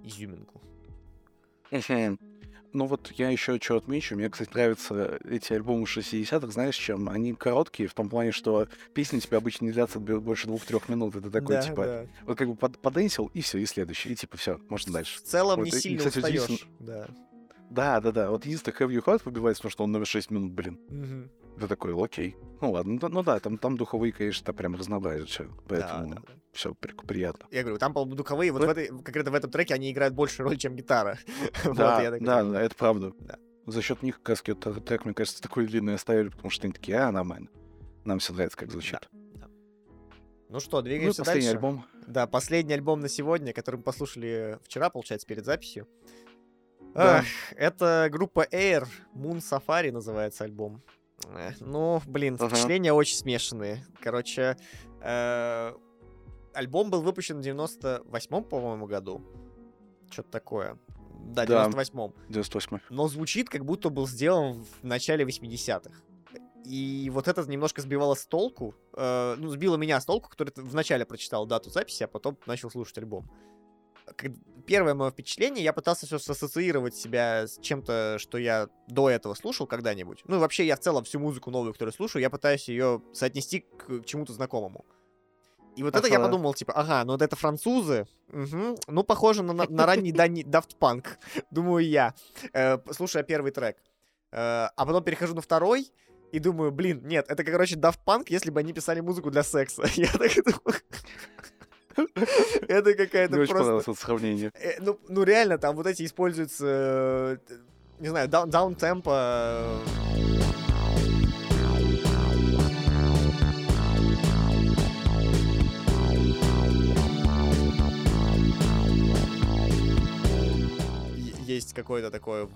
изюминку. Ну вот я еще что отмечу, мне, кстати, нравятся эти альбомы 60-х, знаешь, чем? Они короткие, в том плане, что песни тебе обычно не длятся больше двух-трех минут. Это такой, Да, типа, да. вот как бы под, поденсил, и все, и следующий, и типа все, можно дальше. В целом Вот, не и, сильно кстати, устаешь. Да. Да, да, да. Вот единственное, Have You Heard выбивается, потому что он на 6 минут, блин. Мгм. Это такой, окей. Ну ладно, ну, да- ну да, там, там духовые, конечно, прям разнообразие все. Да, Поэтому да, да. все приятно. Я говорю, там, по-моему, духовые, вот Ну, в этой, конкретно в этом треке они играют большую роль, чем гитара. Вот, Да, да, да, это правда. Да. За счет них, как раз вот трек, мне кажется, такой длинный оставили, потому что они такие, а, нормально. Нам все нравится, как звучит. Ну что, Ну, двигаемся последний дальше. альбом. Да, последний альбом на сегодня, который мы послушали вчера, получается, перед записью. Да. Ах, это группа Air, Moon Safari называется альбом. Ну, блин, Ага. впечатления очень смешанные. Короче, э, альбом был выпущен в 98-м, по-моему, году. Что-то такое. Да, Да. 98-м. 98 но звучит, как будто был сделан в начале 80-х. И вот это немножко сбивало с толку. э, ну, сбило меня с толку, который вначале прочитал дату записи, а потом начал слушать альбом. Первое мое впечатление, я пытался все ассоциировать себя с чем-то, что я до этого слушал когда-нибудь. Ну вообще я в целом всю музыку новую, которую слушаю, я пытаюсь ее соотнести к чему-то знакомому. И вот это я подумал, типа, ага, ну вот это французы, мгм, ну похоже на, на- на ранний Daft Punk, думаю я, э, слушая первый трек. Э, а потом перехожу на второй и думаю, блин, нет, это, короче, Daft Punk, если бы они писали музыку для секса. Я так думаю. Это какая-то Мне очень просто... понравилось это сравнение. Э, Ну, ну реально, там вот эти используются, э, не знаю, даун, даун темпа. Есть какое-то такое...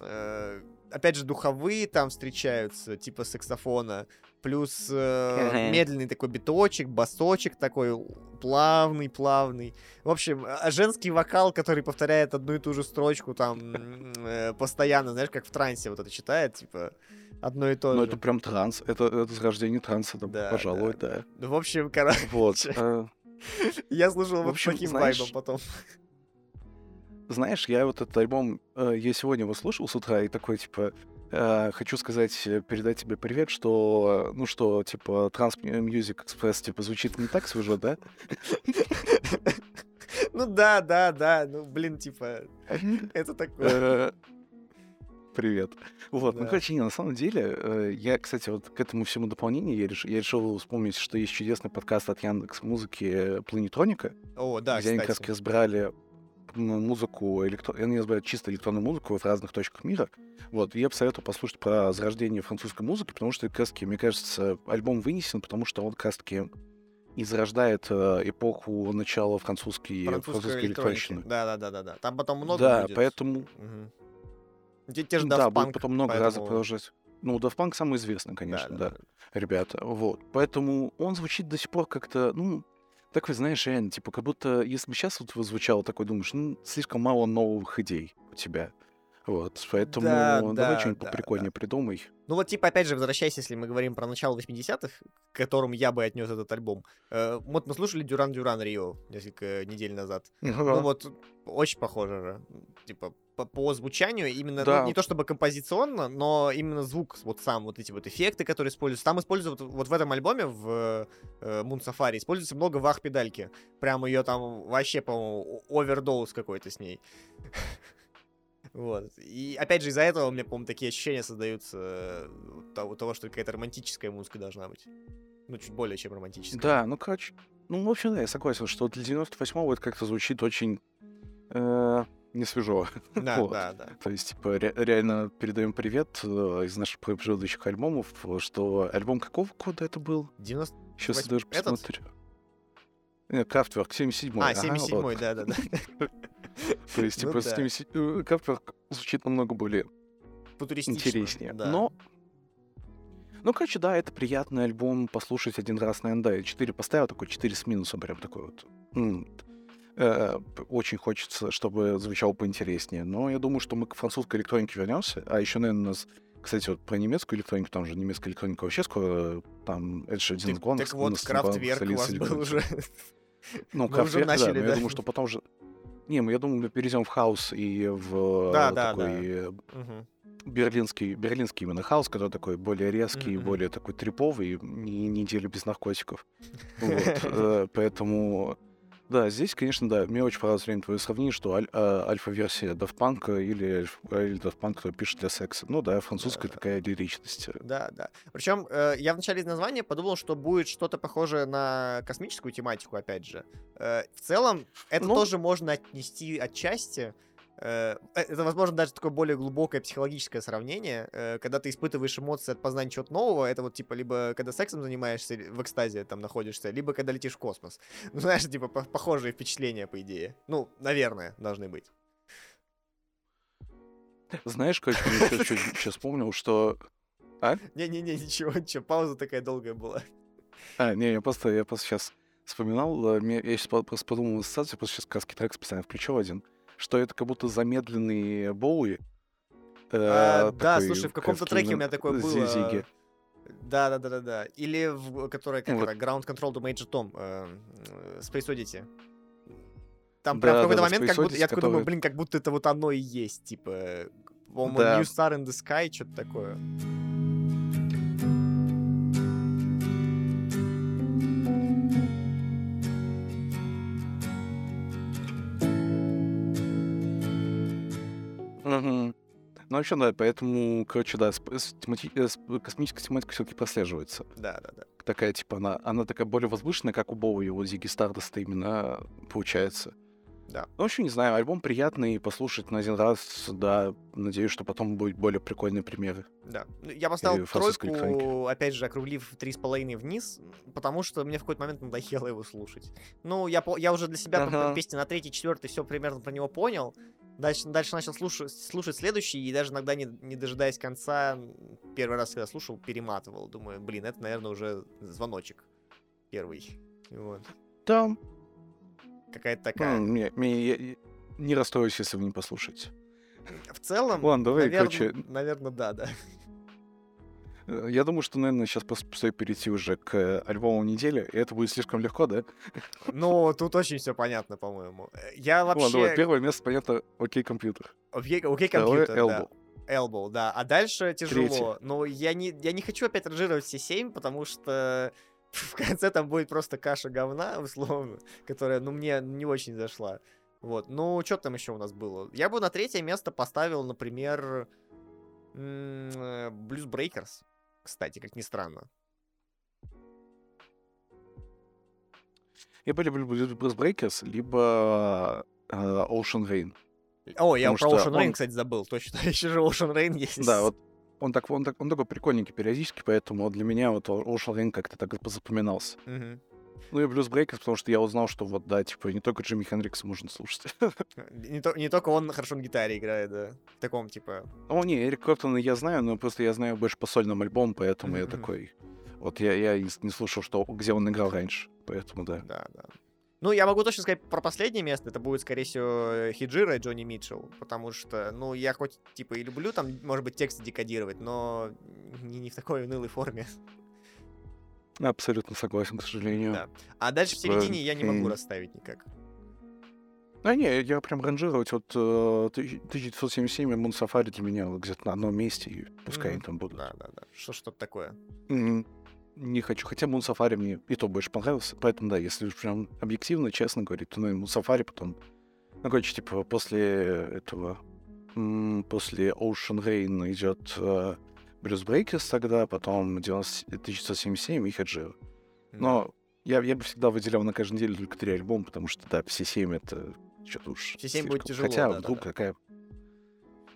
э, Опять же, духовые там встречаются, типа саксофона, плюс э, медленный такой биточек, басочек такой плавный, плавный. В общем, а женский вокал, который повторяет одну и ту же строчку там э, постоянно, знаешь, как в трансе вот это читает, типа одно и то Ну, же. это прям транс. Это, это зарождение транса, да, Да, пожалуй, да. Ну, В общем, короче, Вот. э, я слушал В вот общем, с таким знаешь, вайбом потом. Знаешь, я вот этот альбом, э, я сегодня его слушал с утра и такой, типа, э, хочу сказать, э, передать тебе привет, что, ну что, типа, Trans Music Express, типа, звучит не так свежо, да? Ну да, да, да, ну блин, типа, это такое. Привет. Вот, ну, Да. короче, не, на самом деле, я, кстати, вот к этому всему дополнению я, реш- я решил вспомнить, что есть чудесный подкаст от Яндекс Музыки «Планетроника», О, да, где они как раз кстати. разбирали музыку, электро... они разбирают чисто электронную музыку в разных точках мира. Вот, и я советовал послушать про зарождение французской музыки, потому что, как раз таки, мне кажется, альбом вынесен, потому что он как раз таки и зарождает э, эпоху начала французской, Французской электроники. Да, да, да, да, да. Там потом много да, будет. поэтому Мгм. Те, те же да, будет потом много поэтому- продолжать. Ну, Daft Punk самый известный, конечно, да, да. ребята. Вот. Поэтому он звучит до сих пор как-то, ну, такой, знаешь, реально, типа, как будто, если бы сейчас вот звучало такой, думаешь, ну, слишком мало новых идей у тебя. Вот, поэтому Да, давай да, что-нибудь да, поприкольнее придумай. Ну вот, типа, опять же, возвращаясь, если мы говорим про начало 80-х, к которым я бы отнес этот альбом. э, вот мы слушали Дюран Дюран Рио несколько недель назад. Ну вот, очень похоже же. Типа, по, по звучанию именно, ну, Да. не то чтобы композиционно, но именно звук, вот сам, вот эти вот эффекты, которые используются. Там используют, вот в этом альбоме, в э, Moon Safari, используется много вах-педальки. Прям ее там вообще, по-моему, овердоуз какой-то с ней. Вот. И опять же, из-за этого у меня, по-моему, такие ощущения создаются того, того, что какая-то романтическая музыка должна быть. Ну, чуть более чем романтическая. Да, ну, короче, ну, в общем, да, я согласен, что для 98-го это как-то звучит очень э, несвежо. Да, Вот. да, да. То есть, типа, ре- реально передаем привет э, из наших предыдущих альбомов, э, что альбом какого года это был? 90... Сейчас Восьм- даже посмотрю. Крафтверк, 77-й. А, ага, 77-й, вот. да-да-да. То есть, Ну типа, да. 70 э, Крафтверк звучит намного более интереснее. да. Но, ну, короче, да, это приятный альбом послушать один раз, наверное, да. 4 поставил, такой 4 с минусом, прям такой вот. Э, очень хочется, чтобы звучало поинтереснее. Но я думаю, что мы к французской электронике вернемся. А еще, наверное, у нас, кстати, вот про немецкую электронику, там же немецкая электроника вообще скоро, там, это же один из главных так вот, Крафтверк у вас был уже. Ну, Крафтверк, да, но я думаю, что потом же... Не, мы, я думаю, мы перейдем в хаос и в э, Да, такой да. э, берлинский, берлинский именно хаос, который такой более резкий, мгм. более такой триповый, и неделю без наркотиков. Вот, Поэтому, да, здесь, конечно, да, мне очень понравилось время твое сравнение, что аль- а, альфа-версия Daft Punk или, альф- или Daft Punk, который пишет для секса. Ну да, французская Да. такая лиричность. Да, да. Причем я в начале из названия подумал, что будет что-то похожее на космическую тематику, опять же. Э, В целом, это Ну. тоже можно отнести отчасти. Э, Это, возможно, даже такое более глубокое психологическое сравнение, э, когда ты испытываешь эмоции от познания чего-то нового, это вот типа либо когда сексом занимаешься, в экстазе там находишься, либо когда летишь в космос. Ну, знаешь, типа по- похожие впечатления, по идее. Ну, наверное, должны быть. Знаешь, как я сейчас вспомнил, что... Не-не-не, ничего, ничего, пауза такая долгая была. А, не, я просто, я просто сейчас вспоминал, э, я сейчас просто подумал ассоциацию, просто сейчас сказки трек специально включил один, что это как будто замедленный Боуи. э, А, да, такой, слушай, в каком-то как треке у меня такое было. Зиги. Да, да, да, да, да. Или в которая как вот. это, Ground Control to Major Tom, э, э, Space Oddity. Там Да, прям в да, какой-то да, момент, как будто, я такой думаю, блин, как будто это вот оно и есть, типа, по-моему, Да. New Star in the Sky, что-то такое. Мгм. Ну, вообще, да, поэтому, короче, да, сп- с темати- э, с- космическая тематика все-таки прослеживается. Да, да, да. Такая, типа, она, она такая более возвышенная, как у Боуи, у Зиги Стардаста именно получается. Да. Ну, вообще, не знаю, альбом приятный, послушать на один раз, да, надеюсь, что потом будут более прикольные примеры. Да. Ну, Я поставил тройку, опять же, округлив три с половиной вниз, потому что мне в какой-то момент надоело его слушать. Ну, я, я уже для себя Ага. ага. песни на третий, четвертый все примерно про него понял. Дальше, дальше начал слушать, слушать следующий, и даже иногда, не, не дожидаясь конца, первый раз, когда слушал, перематывал. Думаю, блин, это, наверное, уже звоночек первый. Вот. Да, Какая-то такая. м, не, не- не расстроюсь, если вы не послушаете. В целом, Ладно, давай, наверное, короче, наверное, да, да. Э, я думаю, что, наверное, сейчас просто стоит перейти уже к э, альбому недели, и это будет слишком легко, да? Ну, тут очень все понятно, по-моему. Э, Я Ладно, вообще... давай, первое место, понятно, окей, компьютер. Окей, окей, компьютер, да. Elbow. Да. А дальше тяжело. Третье. Но я не, я не хочу опять ранжировать все семь, потому что в конце там будет просто каша говна, условно, которая, ну, мне не очень зашла. Вот. Ну, что там еще у нас было? Я бы на третье место поставил, например, Blues Breakers, кстати, как ни странно. Я бы люблю Blues Breakers, либо э, Ocean Rain. О, я Потому про Ocean Rain, он- кстати, забыл. Точно, еще же Ocean Rain есть. Да, вот он, так, он, так, он такой прикольненький периодически, поэтому для меня вот Ocean Rain как-то так запоминался. Мгм. Ну и Blues Breakers, потому что я узнал, что вот, да, типа, не только Джимми Хендрикса можно слушать. Не, то- не только он хорошо на гитаре играет, да. В таком, типа... О, не, Эрик Клэптона я знаю, но просто я знаю больше по сольным альбомам, поэтому я Мгм, мгм. такой... Вот я, я не слушал, что, где он играл раньше, поэтому да. Да, да. Ну, я могу точно сказать про последнее место. Это будет, скорее всего, Хиджира и Джонни Митчелл. Потому что, ну, я хоть, типа, и люблю там, может быть, тексты декодировать, но не, не в такой унылой форме. Абсолютно согласен, к сожалению. Да. А дальше в середине я не могу расставить никак. Да не, я прям ранжировать вот э, 1977 и Moon Safari для меня где-то на одном месте, и пускай они там будут. Да, да, да. Что что-то такое. Не хочу. Хотя Moon Safari мне и то больше понравился. Поэтому, да, если прям объективно, честно говорить, то, наверное, Moon Safari потом... Ну, короче, типа, после этого... После Ocean Rain идет Blues Breakers тогда, потом 90 1977 и Хаджира. Но я, я бы всегда выделял на каждой неделе только три альбома, потому что, да, все семь это что-то уж Все семь будет тяжело, Хотя да, да, вдруг да. такая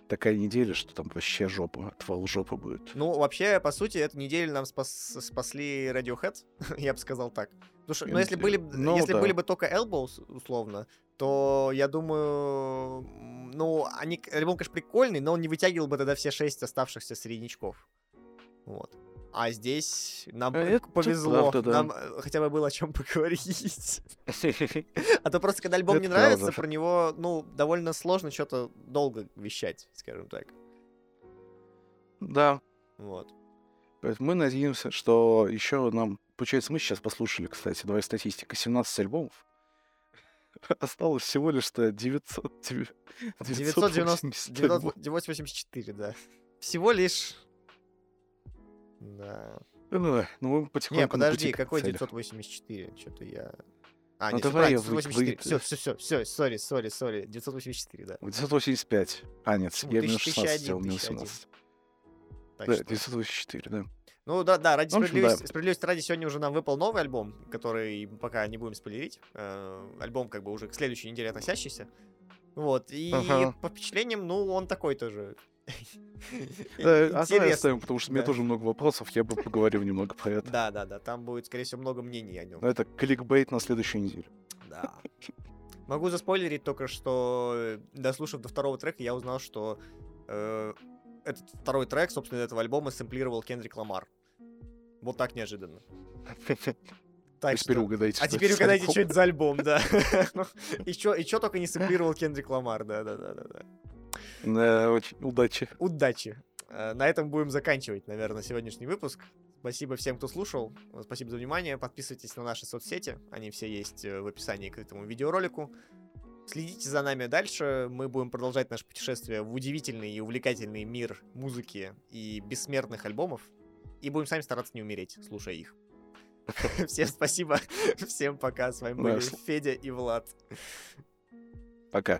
такая неделя, что там вообще жопа, отвал жопы будет. Ну, вообще, по сути, эту неделю нам спас- спасли Radiohead, я бы сказал так. Потому что, ну, если были, Ну, если да. были бы только Elbows, условно, то я думаю, ну, они, альбом, конечно, прикольный, но он не вытягивал бы тогда все шесть оставшихся среднячков. Вот. А здесь нам Э, это повезло, правда, да. нам э, хотя бы было о чем поговорить. А то просто, когда альбом не нравится, про него, ну, довольно сложно что-то долго вещать, скажем так. Да, Вот. поэтому мы надеемся, что еще нам... Получается, мы сейчас послушали, кстати, давай статистика, 17 альбомов. Осталось всего лишь-то 900... 990... 980 альбомов. 984, да. Всего лишь... Да. Ой, Ну, мы потихоньку Не, подожди, какой цели. 984? Что-то я... А, Ну, нет, давай вы- 984. вы- Все, все, все, все, сори, сори, сори. 984, да. 985. А, нет, Почему? я минус 1001, 16 сделал, минус 1001. 17. Так Да, что- 984, да. Ну да, да, ради В общем, справедливости, да. справедливости ради сегодня уже нам выпал новый альбом, который пока не будем спойлерить. Э, альбом как бы уже к следующей неделе относящийся. Вот, и Ага. по впечатлениям, ну, он такой тоже. Э, А оставим, потому что у меня Да. тоже много вопросов, я бы поговорил немного про это. Да, да, да, там будет, скорее всего, много мнений о нем. Но это кликбейт на следующую неделю. Да. Могу заспойлерить только, что дослушав до второго трека, я узнал, что э, этот второй трек, собственно, этого альбома сэмплировал Кендрик Ламар. Вот так неожиданно. Так А теперь что- угадайте, А что теперь угадайте, альбом. что это за альбом, да. И чё, и чё только не сэмплировал Кендрик Ламар, да-да-да-да. Да, очень удачи. Удачи. Э, На этом будем заканчивать, наверное, сегодняшний выпуск. Спасибо всем, кто слушал. Спасибо за внимание. Подписывайтесь на наши соцсети. Они все есть э, в описании к этому видеоролику. Следите за нами дальше. Мы будем продолжать наше путешествие в удивительный и увлекательный мир музыки и бессмертных альбомов. И будем сами стараться не умереть, слушая их. Всем спасибо. Всем пока. С вами были Федя и Влад. Пока.